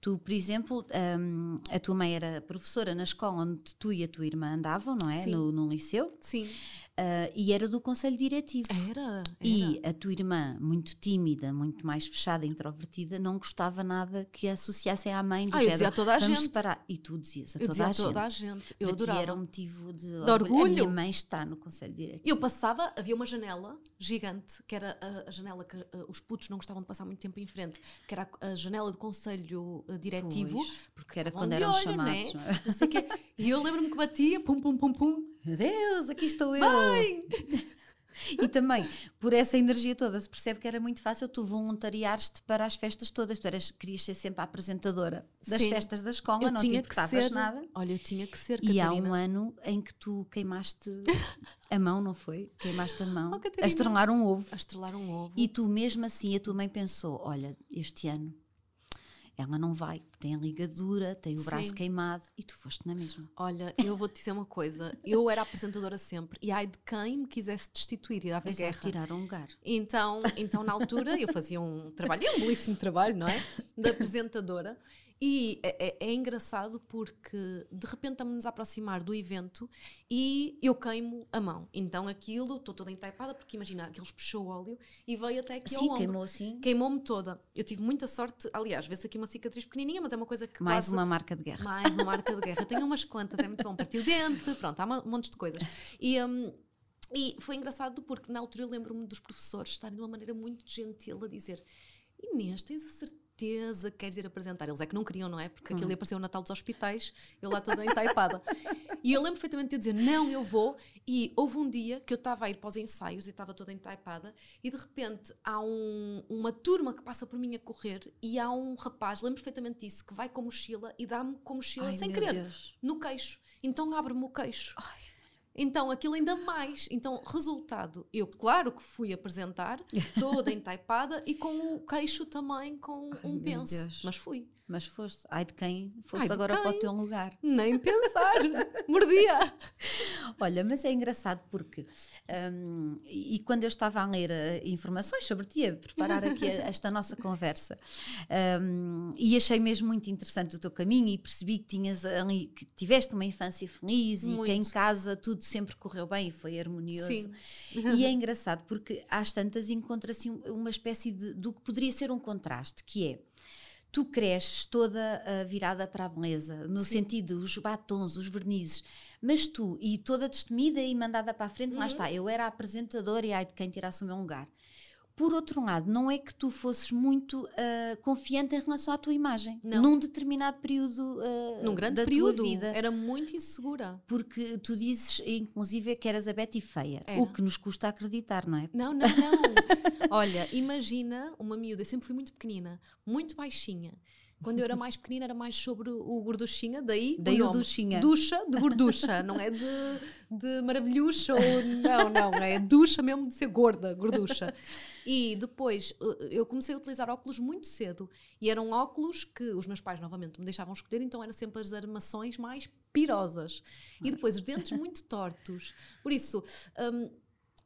[SPEAKER 1] Tu, por exemplo, hum, a tua mãe era professora na escola onde tu e a tua irmã andavam, não é?
[SPEAKER 2] Sim.
[SPEAKER 1] No, no liceu.
[SPEAKER 2] Sim.
[SPEAKER 1] Ah, e era do conselho diretivo.
[SPEAKER 2] Era. era.
[SPEAKER 1] E a tua irmã, muito tímida, muito mais fechada, introvertida, não gostava nada que a associassem à mãe do
[SPEAKER 2] Ah, eu
[SPEAKER 1] género,
[SPEAKER 2] dizia a toda a
[SPEAKER 1] "Vamos
[SPEAKER 2] gente."
[SPEAKER 1] separar. E tu dizias a
[SPEAKER 2] eu
[SPEAKER 1] toda
[SPEAKER 2] dizia
[SPEAKER 1] a
[SPEAKER 2] a
[SPEAKER 1] gente.
[SPEAKER 2] toda a gente. Eu
[SPEAKER 1] Para
[SPEAKER 2] adorava.
[SPEAKER 1] era um motivo de,
[SPEAKER 2] orgulho.
[SPEAKER 1] A minha mãe está no conselho diretivo.
[SPEAKER 2] Eu passava, havia uma janela gigante, que era a, a janela que eh, os putos não gostavam de passar muito tempo em frente, que era a, a janela do conselho diretivo,
[SPEAKER 1] Pois,
[SPEAKER 2] porque
[SPEAKER 1] era quando eram
[SPEAKER 2] olho,
[SPEAKER 1] chamados,
[SPEAKER 2] né?
[SPEAKER 1] é?
[SPEAKER 2] O quê. E eu lembro-me que batia, pum, pum, pum, pum.
[SPEAKER 1] Meu Deus, aqui estou eu!
[SPEAKER 2] Mãe!
[SPEAKER 1] E também, por essa energia toda, se percebe que era muito fácil tu voluntariares-te para as festas todas. Tu eras, querias ser sempre a apresentadora das
[SPEAKER 2] Sim.
[SPEAKER 1] festas da escola,
[SPEAKER 2] Eu
[SPEAKER 1] não te
[SPEAKER 2] tinha que
[SPEAKER 1] importavas
[SPEAKER 2] ser.
[SPEAKER 1] nada.
[SPEAKER 2] Olha, eu tinha que ser,
[SPEAKER 1] E há um ano em que tu queimaste a mão, não foi? Queimaste a mão
[SPEAKER 2] Oh,
[SPEAKER 1] a estrelar um ovo.
[SPEAKER 2] A estrelar um ovo.
[SPEAKER 1] E tu mesmo assim, a tua mãe pensou: olha, este ano ela não vai, tem a ligadura, tem o braço
[SPEAKER 2] Sim.
[SPEAKER 1] queimado e tu foste na mesma.
[SPEAKER 2] Olha, eu vou-te dizer uma coisa. Eu era apresentadora sempre. E ai de quem me quisesse destituir e dava
[SPEAKER 1] é,
[SPEAKER 2] guerra.
[SPEAKER 1] tiraram um lugar.
[SPEAKER 2] Então, então, na altura, eu fazia um trabalho, um belíssimo trabalho, não é? Da apresentadora. E é, é- é engraçado porque de repente estamos-nos a aproximar do evento e eu queimo a mão. Então aquilo, estou toda entaipada, porque imagina, aqueles puxou o óleo e veio até aqui ao
[SPEAKER 1] Sim,
[SPEAKER 2] ombro.
[SPEAKER 1] queimou assim.
[SPEAKER 2] Queimou-me toda. Eu tive muita sorte. Aliás, vê-se aqui uma cicatriz pequenininha, mas é uma coisa que
[SPEAKER 1] Mais
[SPEAKER 2] quase-
[SPEAKER 1] uma marca de guerra.
[SPEAKER 2] mais uma marca de guerra. Tenho umas quantas, é muito bom. Partiu dente, pronto, há um monte de coisas. E, hum, e foi engraçado porque na altura eu lembro-me dos professores estarem de uma maneira muito gentil a dizer: Inês, tens a certeza certeza que queres ir apresentar. Eles é que não queriam, não é? Porque aquilo ia aparecer o Natal dos hospitais, eu lá toda entaipada. e eu lembro perfeitamente de eu dizer, não, eu vou. E houve um dia que eu estava a ir para os ensaios e estava toda entaipada e de repente há um, uma turma que passa por mim a correr e há um rapaz, lembro perfeitamente disso, que vai com mochila e dá-me com mochila
[SPEAKER 1] Ai,
[SPEAKER 2] sem querer,
[SPEAKER 1] Deus.
[SPEAKER 2] no queixo. Então abre-me o queixo. Então, aquilo ainda mais. Então, resultado, eu claro que fui apresentar, toda entaipada e com o queixo também com um
[SPEAKER 1] meu
[SPEAKER 2] penso.
[SPEAKER 1] Deus.
[SPEAKER 2] Mas fui.
[SPEAKER 1] Mas foste, ai de quem fosse
[SPEAKER 2] Ai
[SPEAKER 1] agora para o
[SPEAKER 2] quem?
[SPEAKER 1] teu lugar.
[SPEAKER 2] Nem pensar. Mordia.
[SPEAKER 1] Olha, mas é engraçado porque, hum, e quando eu estava a ler eh, informações sobre ti, a preparar aqui a- esta nossa conversa, hum, e achei mesmo muito interessante o teu caminho e percebi que tinhas ali, que tiveste uma infância feliz e que em
[SPEAKER 2] Muito.
[SPEAKER 1] casa tudo sempre correu bem e foi harmonioso.
[SPEAKER 2] Sim.
[SPEAKER 1] E é engraçado porque às tantas encontra-se um- uma espécie de, do que poderia ser um contraste, que é tu cresces toda ah, virada para a beleza, no sentido, os batons, os vernizes, mas tu, e toda destemida e mandada para a frente,
[SPEAKER 2] Uhum.
[SPEAKER 1] lá está, eu era a apresentadora e ai de quem tirasse o meu lugar. Por outro lado, não é que tu fosses muito ah, confiante em relação à tua imagem,
[SPEAKER 2] Não.
[SPEAKER 1] num determinado período ah,
[SPEAKER 2] Num grande
[SPEAKER 1] da
[SPEAKER 2] período.
[SPEAKER 1] tua vida.
[SPEAKER 2] Era muito insegura.
[SPEAKER 1] Porque tu dizes, inclusive, que eras a Betty feia,
[SPEAKER 2] Era.
[SPEAKER 1] o que nos custa acreditar, não é?
[SPEAKER 2] Não, não, não. Olha, imagina uma miúda, eu sempre fui muito pequenina, muito baixinha. Quando eu era mais pequenina era mais sobre o gorduchinha, daí,
[SPEAKER 1] Daí o duchinha.
[SPEAKER 2] Ducha de gorducha, não é de, de maravilhucha ou não, não, é ducha mesmo de ser gorda, gorducha. E depois eh, eu comecei a utilizar óculos muito cedo e eram óculos que os meus pais novamente me deixavam escolher, então eram sempre as armações mais pirosas. E depois os dentes muito tortos. Por isso, hum,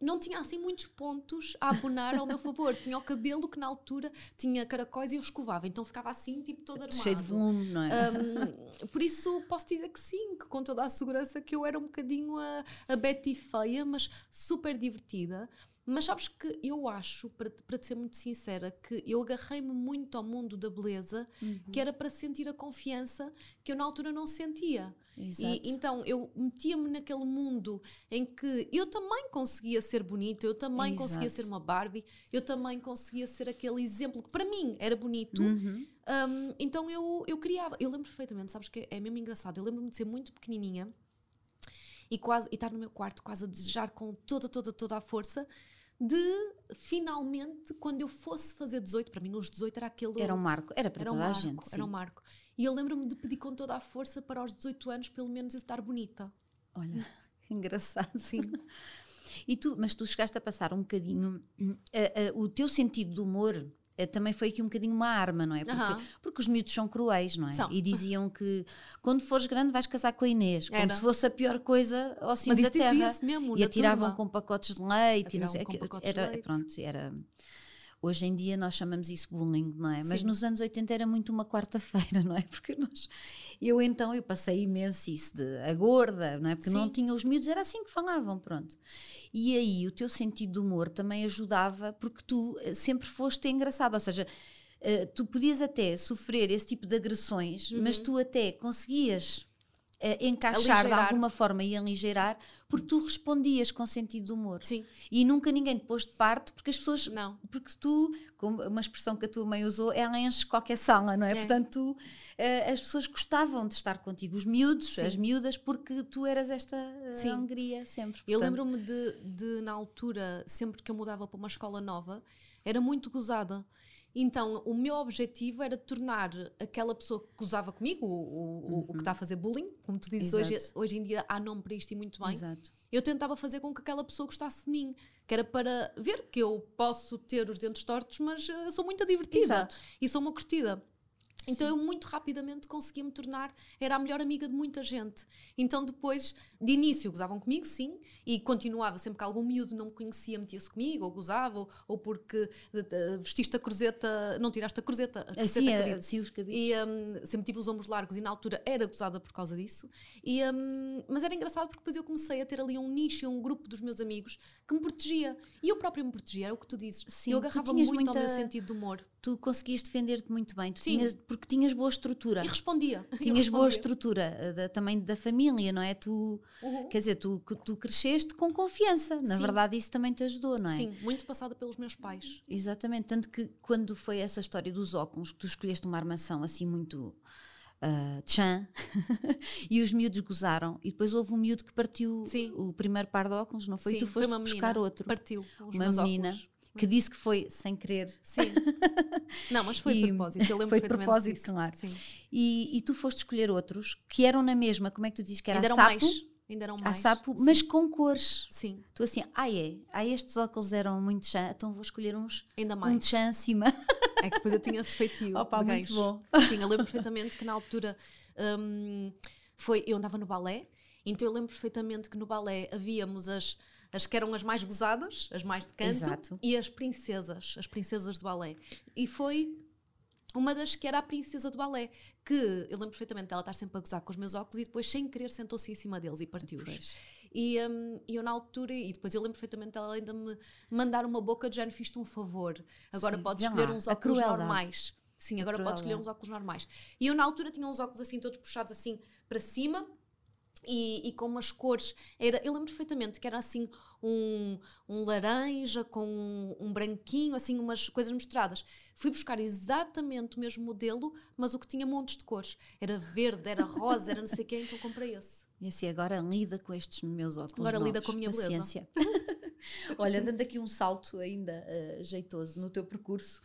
[SPEAKER 2] não tinha assim muitos pontos a abonar ao meu favor. Tinha o cabelo que na altura tinha caracóis e eu escovava, então ficava assim, tipo todo armado.
[SPEAKER 1] Cheio de volume, não é?
[SPEAKER 2] Um, por isso posso dizer que sim, que com toda a segurança que eu era um bocadinho a, a Betty feia, mas super divertida. Mas sabes que eu acho, para, te- para te ser muito sincera, que eu agarrei-me muito ao mundo da beleza, que era para sentir a confiança que eu na altura não sentia.
[SPEAKER 1] Exato.
[SPEAKER 2] E então eu metia-me naquele mundo em que eu também conseguia ser bonita, eu também conseguia
[SPEAKER 1] Exato.
[SPEAKER 2] ser uma Barbie, eu também conseguia ser aquele exemplo que para mim era bonito.
[SPEAKER 1] Uhum.
[SPEAKER 2] Um, então eu, eu criava, eu lembro perfeitamente, sabes que é mesmo engraçado. Eu lembro-me de ser muito pequenininha e quase e estar no meu quarto quase a desejar com toda, toda, toda a força de finalmente, quando eu fosse fazer 18, para mim os 18 era aquele.
[SPEAKER 1] Era um marco, era para
[SPEAKER 2] era um
[SPEAKER 1] toda
[SPEAKER 2] marco,
[SPEAKER 1] a gente.
[SPEAKER 2] Era um marco. E eu lembro-me de pedir com toda a força para aos 18 anos, pelo menos, eu estar bonita.
[SPEAKER 1] Olha, engraçado.
[SPEAKER 2] Sim.
[SPEAKER 1] E tu, mas tu chegaste a passar um bocadinho a- a- o teu sentido de humor. Eh, Também foi aqui um bocadinho uma arma, não é? Porque, porque os miúdos são cruéis, não é?
[SPEAKER 2] São.
[SPEAKER 1] E diziam que quando fores grande vais casar com a Inês, como
[SPEAKER 2] Era.
[SPEAKER 1] se fosse a pior coisa ao cimo
[SPEAKER 2] Mas
[SPEAKER 1] da
[SPEAKER 2] isso
[SPEAKER 1] terra.
[SPEAKER 2] mesmo.
[SPEAKER 1] E atiravam
[SPEAKER 2] turma.
[SPEAKER 1] com pacotes de leite. e não
[SPEAKER 2] Atiravam
[SPEAKER 1] sei,
[SPEAKER 2] com pacotes de
[SPEAKER 1] era,
[SPEAKER 2] leite.
[SPEAKER 1] Pronto, era. Hoje em dia nós chamamos isso bullying, não é? Mas
[SPEAKER 2] Sim.
[SPEAKER 1] nos anos 80 era muito uma quarta-feira, não é? Porque nós, eu então, eu passei imenso isso de a gorda, não é? Porque não
[SPEAKER 2] Sim.
[SPEAKER 1] tinha os miúdos, era assim que falavam, pronto. E aí o teu sentido de humor também ajudava, porque tu eh, sempre foste engraçado, ou seja, eh, tu podias até sofrer esse tipo de agressões, mas tu até conseguias eh, encaixar de alguma forma e aligeirar, porque tu respondias com sentido de humor.
[SPEAKER 2] Sim,
[SPEAKER 1] E nunca ninguém te pôs de parte, porque as pessoas.
[SPEAKER 2] não.
[SPEAKER 1] Porque tu, como uma expressão que a tua mãe usou, ela enche qualquer sala, não é?
[SPEAKER 2] É.
[SPEAKER 1] Portanto, tu, eh, as pessoas gostavam de estar contigo, os miúdos,
[SPEAKER 2] Sim.
[SPEAKER 1] as miúdas, porque tu eras esta eh, alegria sempre.
[SPEAKER 2] Eu
[SPEAKER 1] Portanto,
[SPEAKER 2] lembro-me de, de, na altura, sempre que eu mudava para uma escola nova, era muito gozada. Então, o meu objetivo era tornar aquela pessoa que gozava comigo, o, o, o que está a fazer bullying, como tu dizes, hoje,
[SPEAKER 1] Uhum. Exato.
[SPEAKER 2] hoje em dia há nome para isto e muito bem.
[SPEAKER 1] Exato.
[SPEAKER 2] Eu tentava fazer com que aquela pessoa gostasse de mim, que era para ver que eu posso ter os dentes tortos, mas eh, sou muito divertida
[SPEAKER 1] Exato.
[SPEAKER 2] e sou uma curtida. Então eu muito rapidamente conseguia me tornar, era a melhor amiga de muita gente. Então depois, de início, gozavam comigo, sim, e continuava sempre que algum miúdo não me conhecia, metia-se comigo, ou gozava, ou, ou porque vestiste a cruzeta, não tiraste a cruzeta, a cruzeta
[SPEAKER 1] Assim,
[SPEAKER 2] cabide.
[SPEAKER 1] assim os.
[SPEAKER 2] E hum, sempre tive os ombros largos e na altura era gozada por causa disso. E, hum, mas era engraçado porque depois eu comecei a ter ali um nicho, um grupo dos meus amigos que me protegia. E eu própria me protegia, era o que tu dizes.
[SPEAKER 1] Sim,
[SPEAKER 2] eu agarrava muito ao
[SPEAKER 1] muita-
[SPEAKER 2] meu sentido de humor.
[SPEAKER 1] Tu conseguias defender-te muito bem, tinhas, porque tinhas boa estrutura.
[SPEAKER 2] E respondia.
[SPEAKER 1] Tinhas boa estrutura eh, da- também da família, não é? Tu,
[SPEAKER 2] Uhum.
[SPEAKER 1] quer dizer, tu, tu cresceste com confiança. Na
[SPEAKER 2] Sim.
[SPEAKER 1] verdade, isso também te ajudou, não é?
[SPEAKER 2] Sim, muito passada pelos meus pais.
[SPEAKER 1] Exatamente. Tanto que quando foi essa história dos óculos, que tu escolheste uma armação assim muito ah, tchan, e os miúdos gozaram, e depois houve um miúdo que partiu
[SPEAKER 2] Sim.
[SPEAKER 1] o primeiro par de óculos, não foi?
[SPEAKER 2] Sim,
[SPEAKER 1] e tu foste buscar outro.
[SPEAKER 2] Partiu.
[SPEAKER 1] Uma menina
[SPEAKER 2] óculos.
[SPEAKER 1] Que disse que foi sem querer.
[SPEAKER 2] Sim. Não, mas foi
[SPEAKER 1] E-
[SPEAKER 2] de propósito. Eu lembro
[SPEAKER 1] foi de
[SPEAKER 2] perfeitamente
[SPEAKER 1] propósito,
[SPEAKER 2] disso.
[SPEAKER 1] claro.
[SPEAKER 2] Sim.
[SPEAKER 1] E, e tu foste escolher outros que eram na mesma, como é que tu dizes que era
[SPEAKER 2] Ainda
[SPEAKER 1] a
[SPEAKER 2] eram
[SPEAKER 1] sapo?
[SPEAKER 2] mais. Ainda eram
[SPEAKER 1] A
[SPEAKER 2] mais.
[SPEAKER 1] sapo,
[SPEAKER 2] Sim.
[SPEAKER 1] mas com cores.
[SPEAKER 2] Sim,
[SPEAKER 1] Tu assim, ah é, ah, estes óculos eram muito chã, então vou escolher uns
[SPEAKER 2] ainda
[SPEAKER 1] um
[SPEAKER 2] mais.
[SPEAKER 1] chã acima.
[SPEAKER 2] É que depois eu tinha esse feitio.
[SPEAKER 1] Opa, muito bom.
[SPEAKER 2] Sim, eu lembro perfeitamente que na altura hum, foi, eu andava no balé, então eu lembro perfeitamente que no balé havíamos as, as que eram as mais gozadas, as mais de canto,
[SPEAKER 1] Exato.
[SPEAKER 2] e as princesas, as princesas do balé. E foi uma das que era a princesa do balé, que eu lembro perfeitamente dela estar sempre a gozar com os meus óculos e depois, sem querer, sentou-se em cima deles e partiu-os. E e eu na altura, e depois eu lembro perfeitamente dela ainda me mandar uma boca de género, fiz-te um favor, agora
[SPEAKER 1] Sim,
[SPEAKER 2] podes escolher
[SPEAKER 1] lá,
[SPEAKER 2] uns óculos normais. Sim, agora podes escolher uns óculos normais. E eu na altura tinha uns óculos assim, todos puxados assim para cima. E, e com umas cores, era, eu lembro perfeitamente que era assim um, um laranja com um, um branquinho, assim umas coisas misturadas. Fui buscar exatamente o mesmo modelo, mas o que tinha montes de cores. Era verde, era rosa, era não sei quem, então comprei esse.
[SPEAKER 1] E assim, agora lida com estes meus óculos.
[SPEAKER 2] Agora lida
[SPEAKER 1] novos.
[SPEAKER 2] com a minha beleza.
[SPEAKER 1] Paciência. Olha, dando aqui um salto ainda eh, jeitoso no teu percurso,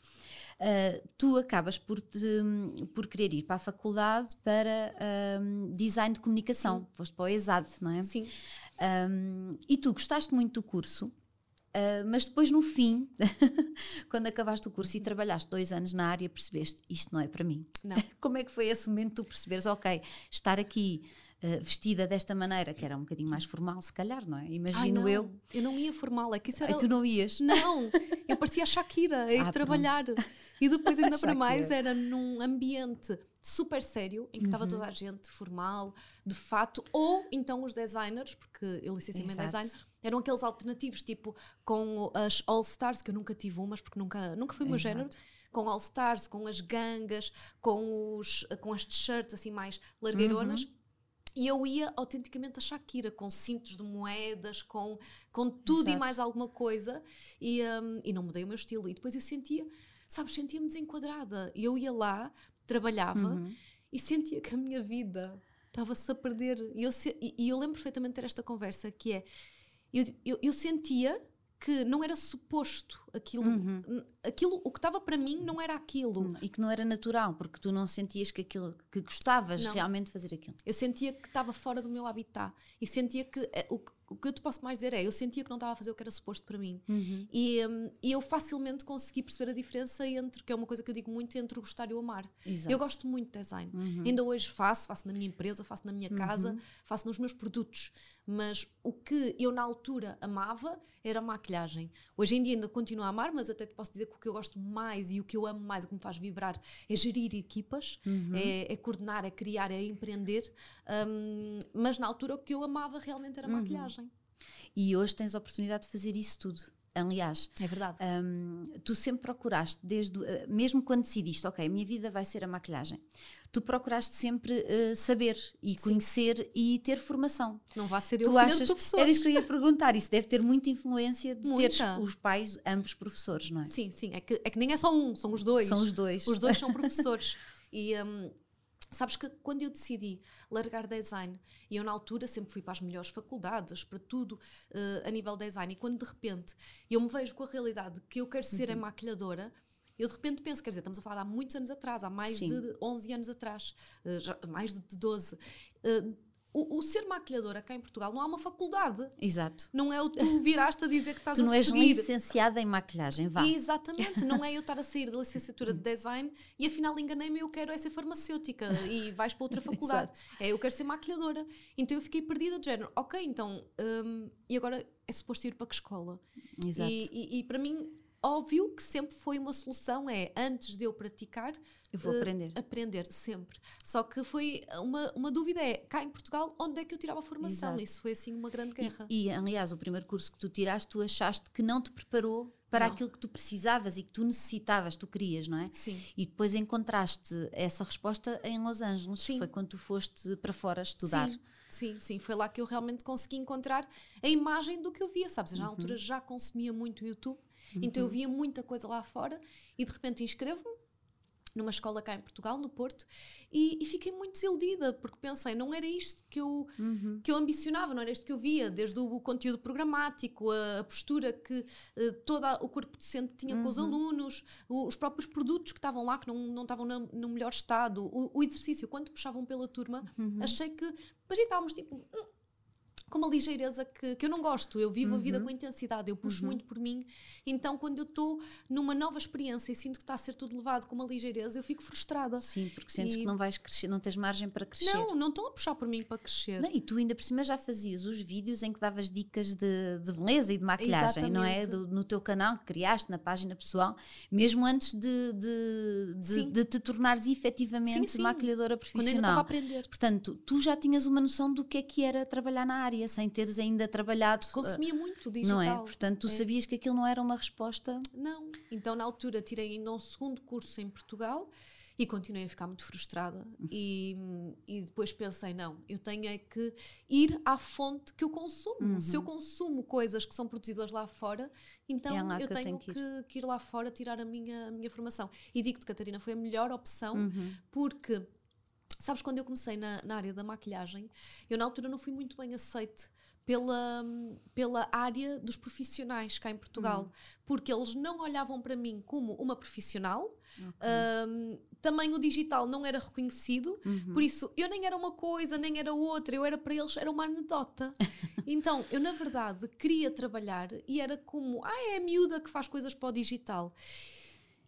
[SPEAKER 1] eh, tu acabas por, te, por querer ir para a faculdade para hum, design de comunicação. Foste para o ESAD, não é?
[SPEAKER 2] Sim,
[SPEAKER 1] Um, e tu gostaste muito do curso, uh, mas depois no fim, quando acabaste o curso e trabalhaste dois anos na área, percebeste isto não é para mim.
[SPEAKER 2] não.
[SPEAKER 1] Como é que foi esse momento tu perceberes, ok, estar aqui uh, vestida desta maneira, que era um bocadinho mais formal, se calhar, não é?
[SPEAKER 2] Ai,
[SPEAKER 1] Imagino
[SPEAKER 2] não,
[SPEAKER 1] eu.
[SPEAKER 2] Eu não ia formal, é que isso era.
[SPEAKER 1] tu não ias.
[SPEAKER 2] Não, eu parecia a Shakira a ir
[SPEAKER 1] Ah,
[SPEAKER 2] trabalhar. E depois, ainda para mais, era num ambiente super sério, em que estava
[SPEAKER 1] Uhum.
[SPEAKER 2] toda a gente formal, de fato, ou então os designers, porque eu licenciei-me em design, eram aqueles alternativos, tipo com as All-Stars, que eu nunca tive umas, porque nunca, nunca foi o meu
[SPEAKER 1] Exato.
[SPEAKER 2] género. Com All-Stars, com as gangas, com, os, com as t-shirts assim mais largueironas.
[SPEAKER 1] Uhum.
[SPEAKER 2] E eu ia autenticamente a Shakira, com cintos de moedas, com, com tudo e
[SPEAKER 1] Exato.
[SPEAKER 2] mais alguma coisa, e, hum, e não mudei o meu estilo. E depois eu sentia, sabes, sentia-me desenquadrada. E eu ia lá, trabalhava,
[SPEAKER 1] Uhum.
[SPEAKER 2] e sentia que a minha vida estava-se a perder. E eu, e, e eu lembro perfeitamente ter esta conversa, que é, eu, eu, eu sentia que não era suposto aquilo,
[SPEAKER 1] Uhum.
[SPEAKER 2] aquilo, o que estava para mim não era aquilo.
[SPEAKER 1] E que não era natural, porque tu não sentias que aquilo que gostavas
[SPEAKER 2] Não.
[SPEAKER 1] realmente de fazer aquilo.
[SPEAKER 2] Eu sentia que estava fora do meu habitat. E sentia que. eh, O, o que eu te posso mais dizer é: eu sentia que não estava a fazer o que era suposto para mim. E, hum, e eu facilmente consegui perceber a diferença entre, que é uma coisa que eu digo muito, entre o gostar e o amar.
[SPEAKER 1] Exato.
[SPEAKER 2] Eu gosto muito de design. Ainda hoje faço, faço na minha empresa, faço na minha casa, faço nos meus produtos. Mas o que eu na altura amava era a maquilhagem. Hoje em dia ainda continuo a amar, mas até te posso dizer que o que eu gosto mais e o que eu amo mais, o que me faz vibrar, é gerir equipas, é, é coordenar, é criar, é empreender. Hum, mas na altura o que eu amava realmente era a maquilhagem.
[SPEAKER 1] E hoje tens a oportunidade de fazer isso tudo. Aliás,
[SPEAKER 2] É verdade.
[SPEAKER 1] hum, tu sempre procuraste, desde, eh, mesmo quando decidiste, ok, a minha vida vai ser a maquilhagem, tu procuraste sempre eh, saber e conhecer e ter formação.
[SPEAKER 2] Não vá ser eu
[SPEAKER 1] tu achas,
[SPEAKER 2] professores.
[SPEAKER 1] era isso que eu ia perguntar, isso deve ter muita influência de teres
[SPEAKER 2] Muita.
[SPEAKER 1] os pais, ambos professores, não é?
[SPEAKER 2] Sim, sim. É que, é que nem é só um, são os dois.
[SPEAKER 1] São os dois.
[SPEAKER 2] Os dois são professores. e hum, sabes que quando eu decidi largar design, e eu na altura sempre fui para as melhores faculdades, para tudo eh, a nível design, e quando de repente eu me vejo com a realidade que eu quero ser a
[SPEAKER 1] Uhum.
[SPEAKER 2] maquilhadora. Eu de repente penso, quer dizer, estamos a falar há muitos anos atrás, há mais
[SPEAKER 1] Sim.
[SPEAKER 2] de 11 anos atrás, eh, já- mais de 12. Eh, o, o ser maquilhadora cá em Portugal não há uma faculdade.
[SPEAKER 1] Exato.
[SPEAKER 2] Não é o tu viraste a dizer que estás
[SPEAKER 1] Tu
[SPEAKER 2] a
[SPEAKER 1] não és
[SPEAKER 2] seguir.
[SPEAKER 1] licenciada em maquilhagem, vá.
[SPEAKER 2] Exatamente, não é eu estar a sair da licenciatura de design e afinal enganei-me, eu quero é ser farmacêutica e vais para outra faculdade. é, eu quero ser maquilhadora. Então eu fiquei perdida de género. Ok, então, hum, e agora é suposto ir para que escola?
[SPEAKER 1] Exato.
[SPEAKER 2] E, e- e para mim, óbvio que sempre foi uma solução, é antes de eu praticar,
[SPEAKER 1] eu vou
[SPEAKER 2] uh,
[SPEAKER 1] aprender.
[SPEAKER 2] Aprender, sempre. Só que foi uma, uma dúvida: é cá em Portugal, onde é que eu tirava a formação?
[SPEAKER 1] Exato.
[SPEAKER 2] Isso foi assim uma grande guerra.
[SPEAKER 1] E, e, aliás, o primeiro curso que tu tiraste, tu achaste que não te preparou para
[SPEAKER 2] Não.
[SPEAKER 1] aquilo que tu precisavas e que tu necessitavas, tu querias, não é?
[SPEAKER 2] Sim.
[SPEAKER 1] E depois encontraste essa resposta em Los Angeles.
[SPEAKER 2] Sim.
[SPEAKER 1] Foi quando tu foste para fora estudar.
[SPEAKER 2] Sim, sim, sim. Foi lá que eu realmente consegui encontrar a imagem do que eu via, sabes? Eu,
[SPEAKER 1] Uhum.
[SPEAKER 2] na altura já consumia muito o YouTube, então eu via muita coisa lá fora e de repente inscrevo-me numa escola cá em Portugal, no Porto, e, e fiquei muito desiludida, porque pensei, não era isto que eu,
[SPEAKER 1] Uhum.
[SPEAKER 2] que eu ambicionava, não era isto que eu via, desde o conteúdo programático, a, a postura que eh, todo o corpo docente tinha com os
[SPEAKER 1] Uhum.
[SPEAKER 2] alunos, o- os próprios produtos que estavam lá, que não, não estavam na- no melhor estado, o, o exercício, quando puxavam pela turma,
[SPEAKER 1] Uhum.
[SPEAKER 2] achei que depois estávamos tipo. Com uma ligeireza que, que eu não gosto, eu vivo a
[SPEAKER 1] Uhum.
[SPEAKER 2] vida com intensidade, eu puxo muito por mim. Então, quando eu estou numa nova experiência e sinto que está a ser tudo levado com uma ligeireza, eu fico frustrada.
[SPEAKER 1] Sim, porque sentes
[SPEAKER 2] E-
[SPEAKER 1] que não vais crescer, não tens margem para crescer.
[SPEAKER 2] Não, não estão a puxar por mim para crescer.
[SPEAKER 1] Não, e tu ainda por cima já fazias os vídeos em que davas dicas de, de beleza e de maquilhagem, não é?
[SPEAKER 2] Exatamente.
[SPEAKER 1] Do- no teu canal que criaste, na página pessoal, mesmo antes de, de, de, de te tornares efetivamente
[SPEAKER 2] Sim, sim.
[SPEAKER 1] maquilhadora
[SPEAKER 2] Quando eu ainda estava a
[SPEAKER 1] profissional.
[SPEAKER 2] aprender.
[SPEAKER 1] Portanto, tu já tinhas uma noção do que é que era trabalhar na área, sem teres ainda trabalhado.
[SPEAKER 2] Consumia muito
[SPEAKER 1] uh,
[SPEAKER 2] digital.
[SPEAKER 1] não é? Portanto, tu
[SPEAKER 2] É.
[SPEAKER 1] sabias que aquilo não era uma resposta.
[SPEAKER 2] Não. Então, na altura, tirei ainda um segundo curso em Portugal e continuei a ficar muito frustrada. E, e depois pensei: não, eu tenho é que ir à fonte que eu consumo. Se eu consumo coisas que são produzidas lá fora, então
[SPEAKER 1] Uhum. É
[SPEAKER 2] eu
[SPEAKER 1] que eu
[SPEAKER 2] tenho
[SPEAKER 1] tenho que
[SPEAKER 2] que, que ir lá fora tirar a minha, a minha formação. E digo-te, Catarina, foi a melhor opção
[SPEAKER 1] Uhum.
[SPEAKER 2] porque. Sabes, quando eu comecei na, na área da maquilhagem, eu na altura não fui muito bem aceite pela, pela área dos profissionais cá em Portugal,
[SPEAKER 1] Uhum.
[SPEAKER 2] porque eles não olhavam para mim como uma profissional, Ahm, também o digital não era reconhecido,
[SPEAKER 1] Uhum.
[SPEAKER 2] por isso eu nem era uma coisa, nem era outra, eu era para eles, era uma anedota. então, eu na verdade queria trabalhar e era como, ah, é a miúda que faz coisas para o digital.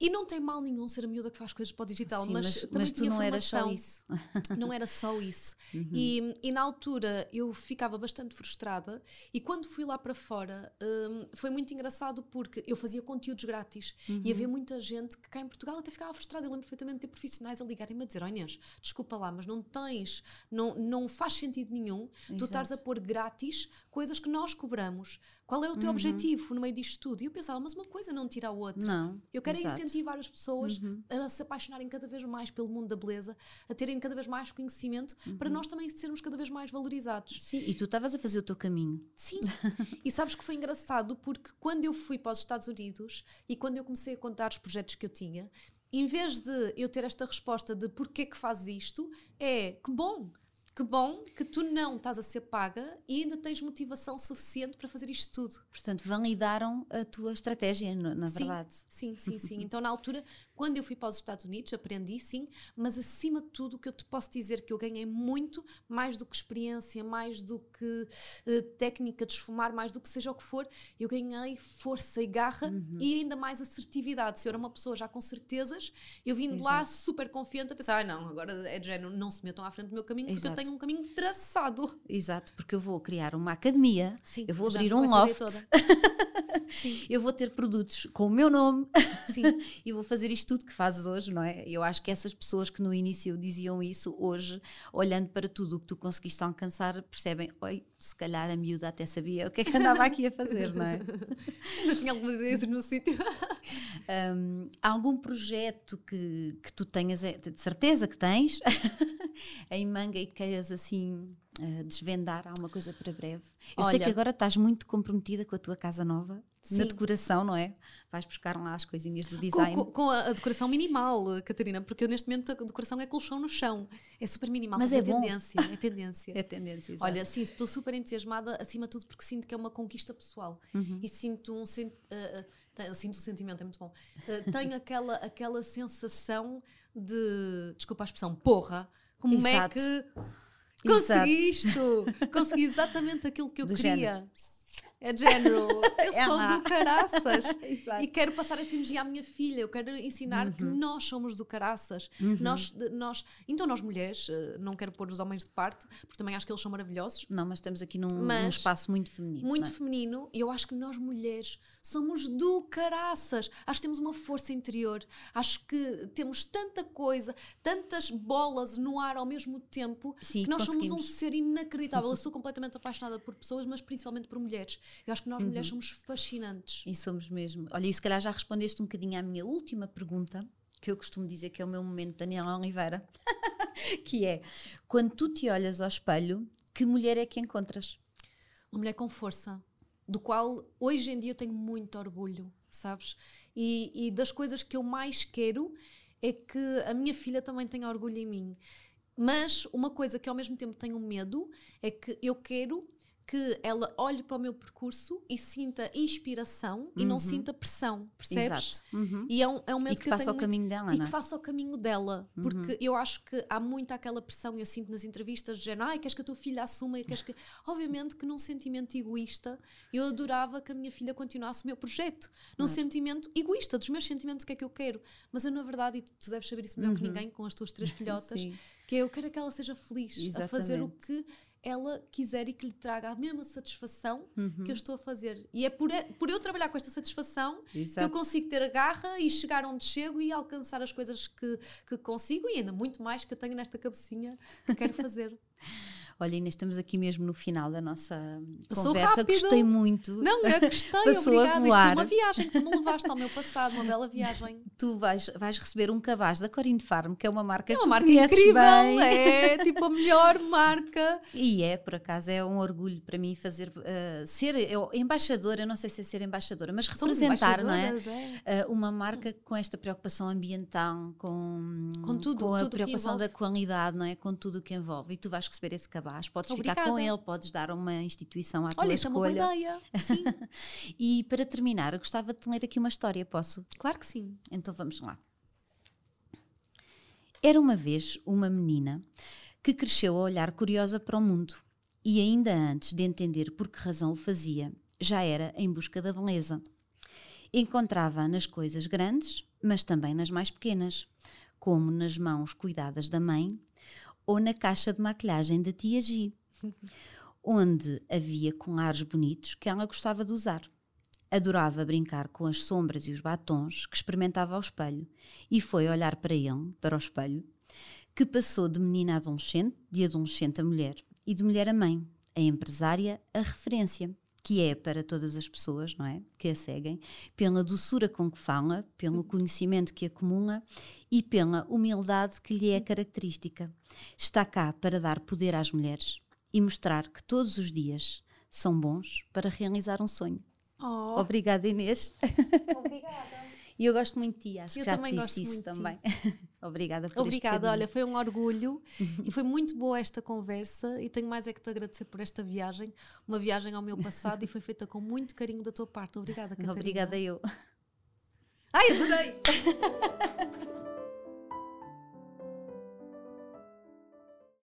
[SPEAKER 2] E não tem mal nenhum ser a miúda que faz coisas para o digital,
[SPEAKER 1] Sim,
[SPEAKER 2] mas,
[SPEAKER 1] mas,
[SPEAKER 2] também
[SPEAKER 1] mas tu
[SPEAKER 2] tinha
[SPEAKER 1] não eras só
[SPEAKER 2] formação.
[SPEAKER 1] isso.
[SPEAKER 2] Não era só isso.
[SPEAKER 1] Uhum.
[SPEAKER 2] E, e na altura eu ficava bastante frustrada. E quando fui lá para fora hum, foi muito engraçado porque eu fazia conteúdos grátis
[SPEAKER 1] Uhum.
[SPEAKER 2] e havia muita gente que cá em Portugal até ficava frustrada. Eu lembro perfeitamente de ter profissionais a ligarem-me a dizer: "Oh, Inês, desculpa lá, mas não tens, não, não faz sentido nenhum tu estares a
[SPEAKER 1] Exato.
[SPEAKER 2] pôr grátis coisas que nós cobramos. Qual é o
[SPEAKER 1] Uhum.
[SPEAKER 2] teu objetivo no meio disto tudo? E eu pensava: mas uma coisa não tira a outra.
[SPEAKER 1] Não.
[SPEAKER 2] Eu quero é
[SPEAKER 1] exato. Uhum.
[SPEAKER 2] incentivar as pessoas a se apaixonarem cada vez mais pelo mundo da beleza, a terem cada vez mais conhecimento,
[SPEAKER 1] Uhum.
[SPEAKER 2] para nós também sermos cada vez mais valorizados.
[SPEAKER 1] Sim, e tu estavas a fazer o teu caminho.
[SPEAKER 2] Sim. e sabes que foi engraçado porque quando eu fui para os Estados Unidos e quando eu comecei a contar os projetos que eu tinha, em vez de eu ter esta resposta de porquê que fazes isto, é que bom. Que bom que tu não estás a ser paga e ainda tens motivação suficiente para fazer isto tudo.
[SPEAKER 1] Portanto, validaram a tua estratégia, na
[SPEAKER 2] Sim.
[SPEAKER 1] verdade.
[SPEAKER 2] Sim, sim, sim. Então, na altura, quando eu fui para os Estados Unidos, aprendi sim, mas acima de tudo, o que eu te posso dizer que eu ganhei muito, mais do que experiência, mais do que eh, técnica de esfumar, mais do que seja o que for, eu ganhei força e garra e ainda mais assertividade. Se eu era uma pessoa já com certezas, eu vim de lá super confiante a pensar: ah, não, agora é de género, não se metam à frente do meu caminho, porque eu
[SPEAKER 1] Exato.
[SPEAKER 2] tenho um caminho traçado.
[SPEAKER 1] Exato, porque eu vou criar uma academia,
[SPEAKER 2] Sim,
[SPEAKER 1] eu vou abrir um loft, eu vou ter produtos com o meu nome e vou fazer isto tudo que fazes hoje, não é? Eu acho que essas pessoas que no início diziam isso, hoje, olhando para tudo o que tu conseguiste alcançar, percebem, oi, se calhar a miúda até sabia o que é que andava aqui a fazer, não é?
[SPEAKER 2] Ainda tinha algumas ideias no sítio.
[SPEAKER 1] Hum, há algum projeto que, que tu tenhas, eh, de certeza que tens, em manga e queiras assim eh, desvendar alguma coisa para breve? Eu sei
[SPEAKER 2] Olha.
[SPEAKER 1] que agora estás muito comprometida com a tua casa nova, na
[SPEAKER 2] Sim.
[SPEAKER 1] decoração, não é? Vais buscar lá as coisinhas do
[SPEAKER 2] Com,
[SPEAKER 1] design.
[SPEAKER 2] com- com a, a decoração minimal, Catarina, porque eu, neste momento a decoração é colchão no chão. É super minimal,
[SPEAKER 1] Mas é bom.
[SPEAKER 2] tendência. É tendência.
[SPEAKER 1] É tendência, exato.
[SPEAKER 2] Olha, sim, estou super entusiasmada, acima de tudo, porque sinto que é uma conquista pessoal.
[SPEAKER 1] Uhum.
[SPEAKER 2] E sinto um, ah, te- sinto um sentimento, é muito bom. Ah, tenho aquela, aquela sensação de, desculpa a expressão, porra, como é
[SPEAKER 1] Exato.
[SPEAKER 2] que
[SPEAKER 1] Exato.
[SPEAKER 2] consegui isto? Consegui exatamente aquilo que eu
[SPEAKER 1] Do
[SPEAKER 2] queria.
[SPEAKER 1] género.
[SPEAKER 2] É de género, eu
[SPEAKER 1] É
[SPEAKER 2] sou do caraças. E quero passar essa energia à minha filha. Eu quero ensinar que nós somos do caraças. Nós, de- nós, então, nós mulheres, eh, não quero pôr os homens de parte, porque também acho que eles são maravilhosos.
[SPEAKER 1] Não, mas estamos aqui num, num espaço muito feminino.
[SPEAKER 2] Muito
[SPEAKER 1] é?
[SPEAKER 2] feminino, e eu acho que nós mulheres somos do caraças. Acho que temos uma força interior. Acho que temos tanta coisa, tantas bolas no ar ao mesmo tempo,
[SPEAKER 1] Sim,
[SPEAKER 2] que nós somos um ser inacreditável. Eu sou completamente apaixonada por pessoas, mas principalmente por mulheres. Eu acho que nós mulheres
[SPEAKER 1] Uhum.
[SPEAKER 2] somos fascinantes.
[SPEAKER 1] E somos mesmo. Olha, e se calhar já respondeste um bocadinho à minha última pergunta, que eu costumo dizer que é o meu momento Daniela Oliveira, que é quando tu te olhas ao espelho, que mulher é que encontras?
[SPEAKER 2] Uma mulher com força, do qual hoje em dia eu tenho muito orgulho, sabes? E, e das coisas que eu mais quero é que a minha filha também tenha orgulho em mim. Mas uma coisa que ao mesmo tempo tenho medo é que eu quero que ela olhe para o meu percurso e sinta inspiração e não sinta pressão, percebes?
[SPEAKER 1] Exato. Uhum.
[SPEAKER 2] E é um, é um medo
[SPEAKER 1] E que,
[SPEAKER 2] eu
[SPEAKER 1] faça
[SPEAKER 2] tenho
[SPEAKER 1] o caminho dela,
[SPEAKER 2] e
[SPEAKER 1] não
[SPEAKER 2] que
[SPEAKER 1] é?
[SPEAKER 2] faça o caminho dela. Porque eu acho que há muito aquela pressão, eu sinto nas entrevistas, de género, ai, queres que a tua filha assuma? Queres que... Obviamente que num sentimento egoísta, eu adorava que a minha filha continuasse o meu projeto. Num sentimento egoísta, dos meus sentimentos, o que é que eu quero. Mas eu, na verdade, e tu deves saber isso melhor que ninguém, com as tuas três filhotas, que eu quero é que ela seja feliz a fazer o
[SPEAKER 1] Exatamente.
[SPEAKER 2] que ela quiser e que lhe traga a mesma satisfação
[SPEAKER 1] Uhum.
[SPEAKER 2] que eu estou a fazer. E é por, por eu trabalhar com esta satisfação que eu
[SPEAKER 1] Exato.
[SPEAKER 2] consigo ter a garra e chegar onde chego e alcançar as coisas que, que consigo e ainda muito mais que eu tenho nesta cabecinha que quero fazer.
[SPEAKER 1] Olha, Inês, estamos aqui mesmo no final da nossa
[SPEAKER 2] Passou
[SPEAKER 1] conversa.
[SPEAKER 2] rápido.
[SPEAKER 1] Gostei muito.
[SPEAKER 2] Não, eu gostei,
[SPEAKER 1] Passou a
[SPEAKER 2] obrigada. Isto foi
[SPEAKER 1] voar.
[SPEAKER 2] uma viagem que tu me levaste ao meu passado, uma bela viagem.
[SPEAKER 1] Tu vais, vais receber um cabaz da Corine Farm, que é uma marca
[SPEAKER 2] É
[SPEAKER 1] que
[SPEAKER 2] uma
[SPEAKER 1] tu
[SPEAKER 2] marca incrível,
[SPEAKER 1] bem.
[SPEAKER 2] é tipo a melhor marca.
[SPEAKER 1] E é, por acaso, é um orgulho para mim fazer eh, ser eu, embaixadora, não sei se é ser embaixadora, mas representar, não é?
[SPEAKER 2] é?
[SPEAKER 1] Eh, uma marca com esta preocupação ambiental, com,
[SPEAKER 2] Com tudo,
[SPEAKER 1] com a
[SPEAKER 2] tudo
[SPEAKER 1] preocupação da qualidade, não é? Com tudo o que envolve. E tu vais receber esse cabaz, podes ficar
[SPEAKER 2] Obrigada.
[SPEAKER 1] com ele, podes dar a uma instituição à tua
[SPEAKER 2] Olha, isso é uma boa
[SPEAKER 1] escolha.
[SPEAKER 2] ideia. Sim,
[SPEAKER 1] e para terminar, eu gostava de ler aqui uma história, posso?
[SPEAKER 2] claro que sim.
[SPEAKER 1] Então vamos lá. Era uma vez uma menina que cresceu a olhar curiosa para o mundo e, ainda antes de entender por que razão o fazia, já era em busca da beleza. Encontrava-a nas coisas grandes, mas também nas mais pequenas, como nas mãos cuidadas da mãe ou na caixa de maquilhagem da tia Gi, onde havia colares bonitos que ela gostava de usar. Adorava brincar com as sombras e os batons que experimentava ao espelho e foi olhar para ele, para o espelho, que passou de menina a adolescente, de adolescente a mulher e de mulher a mãe, a empresária, a referência, que é para todas as pessoas, não é? Que a seguem, pela doçura com que fala, pelo conhecimento que acumula e pela humildade que lhe é característica. Está cá para dar poder às mulheres e mostrar que todos os dias são bons para realizar um sonho.
[SPEAKER 2] Oh,
[SPEAKER 1] Obrigada, Inês.
[SPEAKER 2] obrigada.
[SPEAKER 1] E eu gosto muito de ti, acho
[SPEAKER 2] Eu
[SPEAKER 1] que já
[SPEAKER 2] também
[SPEAKER 1] te
[SPEAKER 2] gosto
[SPEAKER 1] disse isso também. Obrigada por
[SPEAKER 2] Obrigada, olha, foi um orgulho e foi muito boa esta conversa e tenho mais é que te agradecer por esta viagem, uma viagem ao meu passado e foi feita com muito carinho da tua parte. Obrigada, Catarina.
[SPEAKER 1] Obrigada eu.
[SPEAKER 2] Ai, adorei!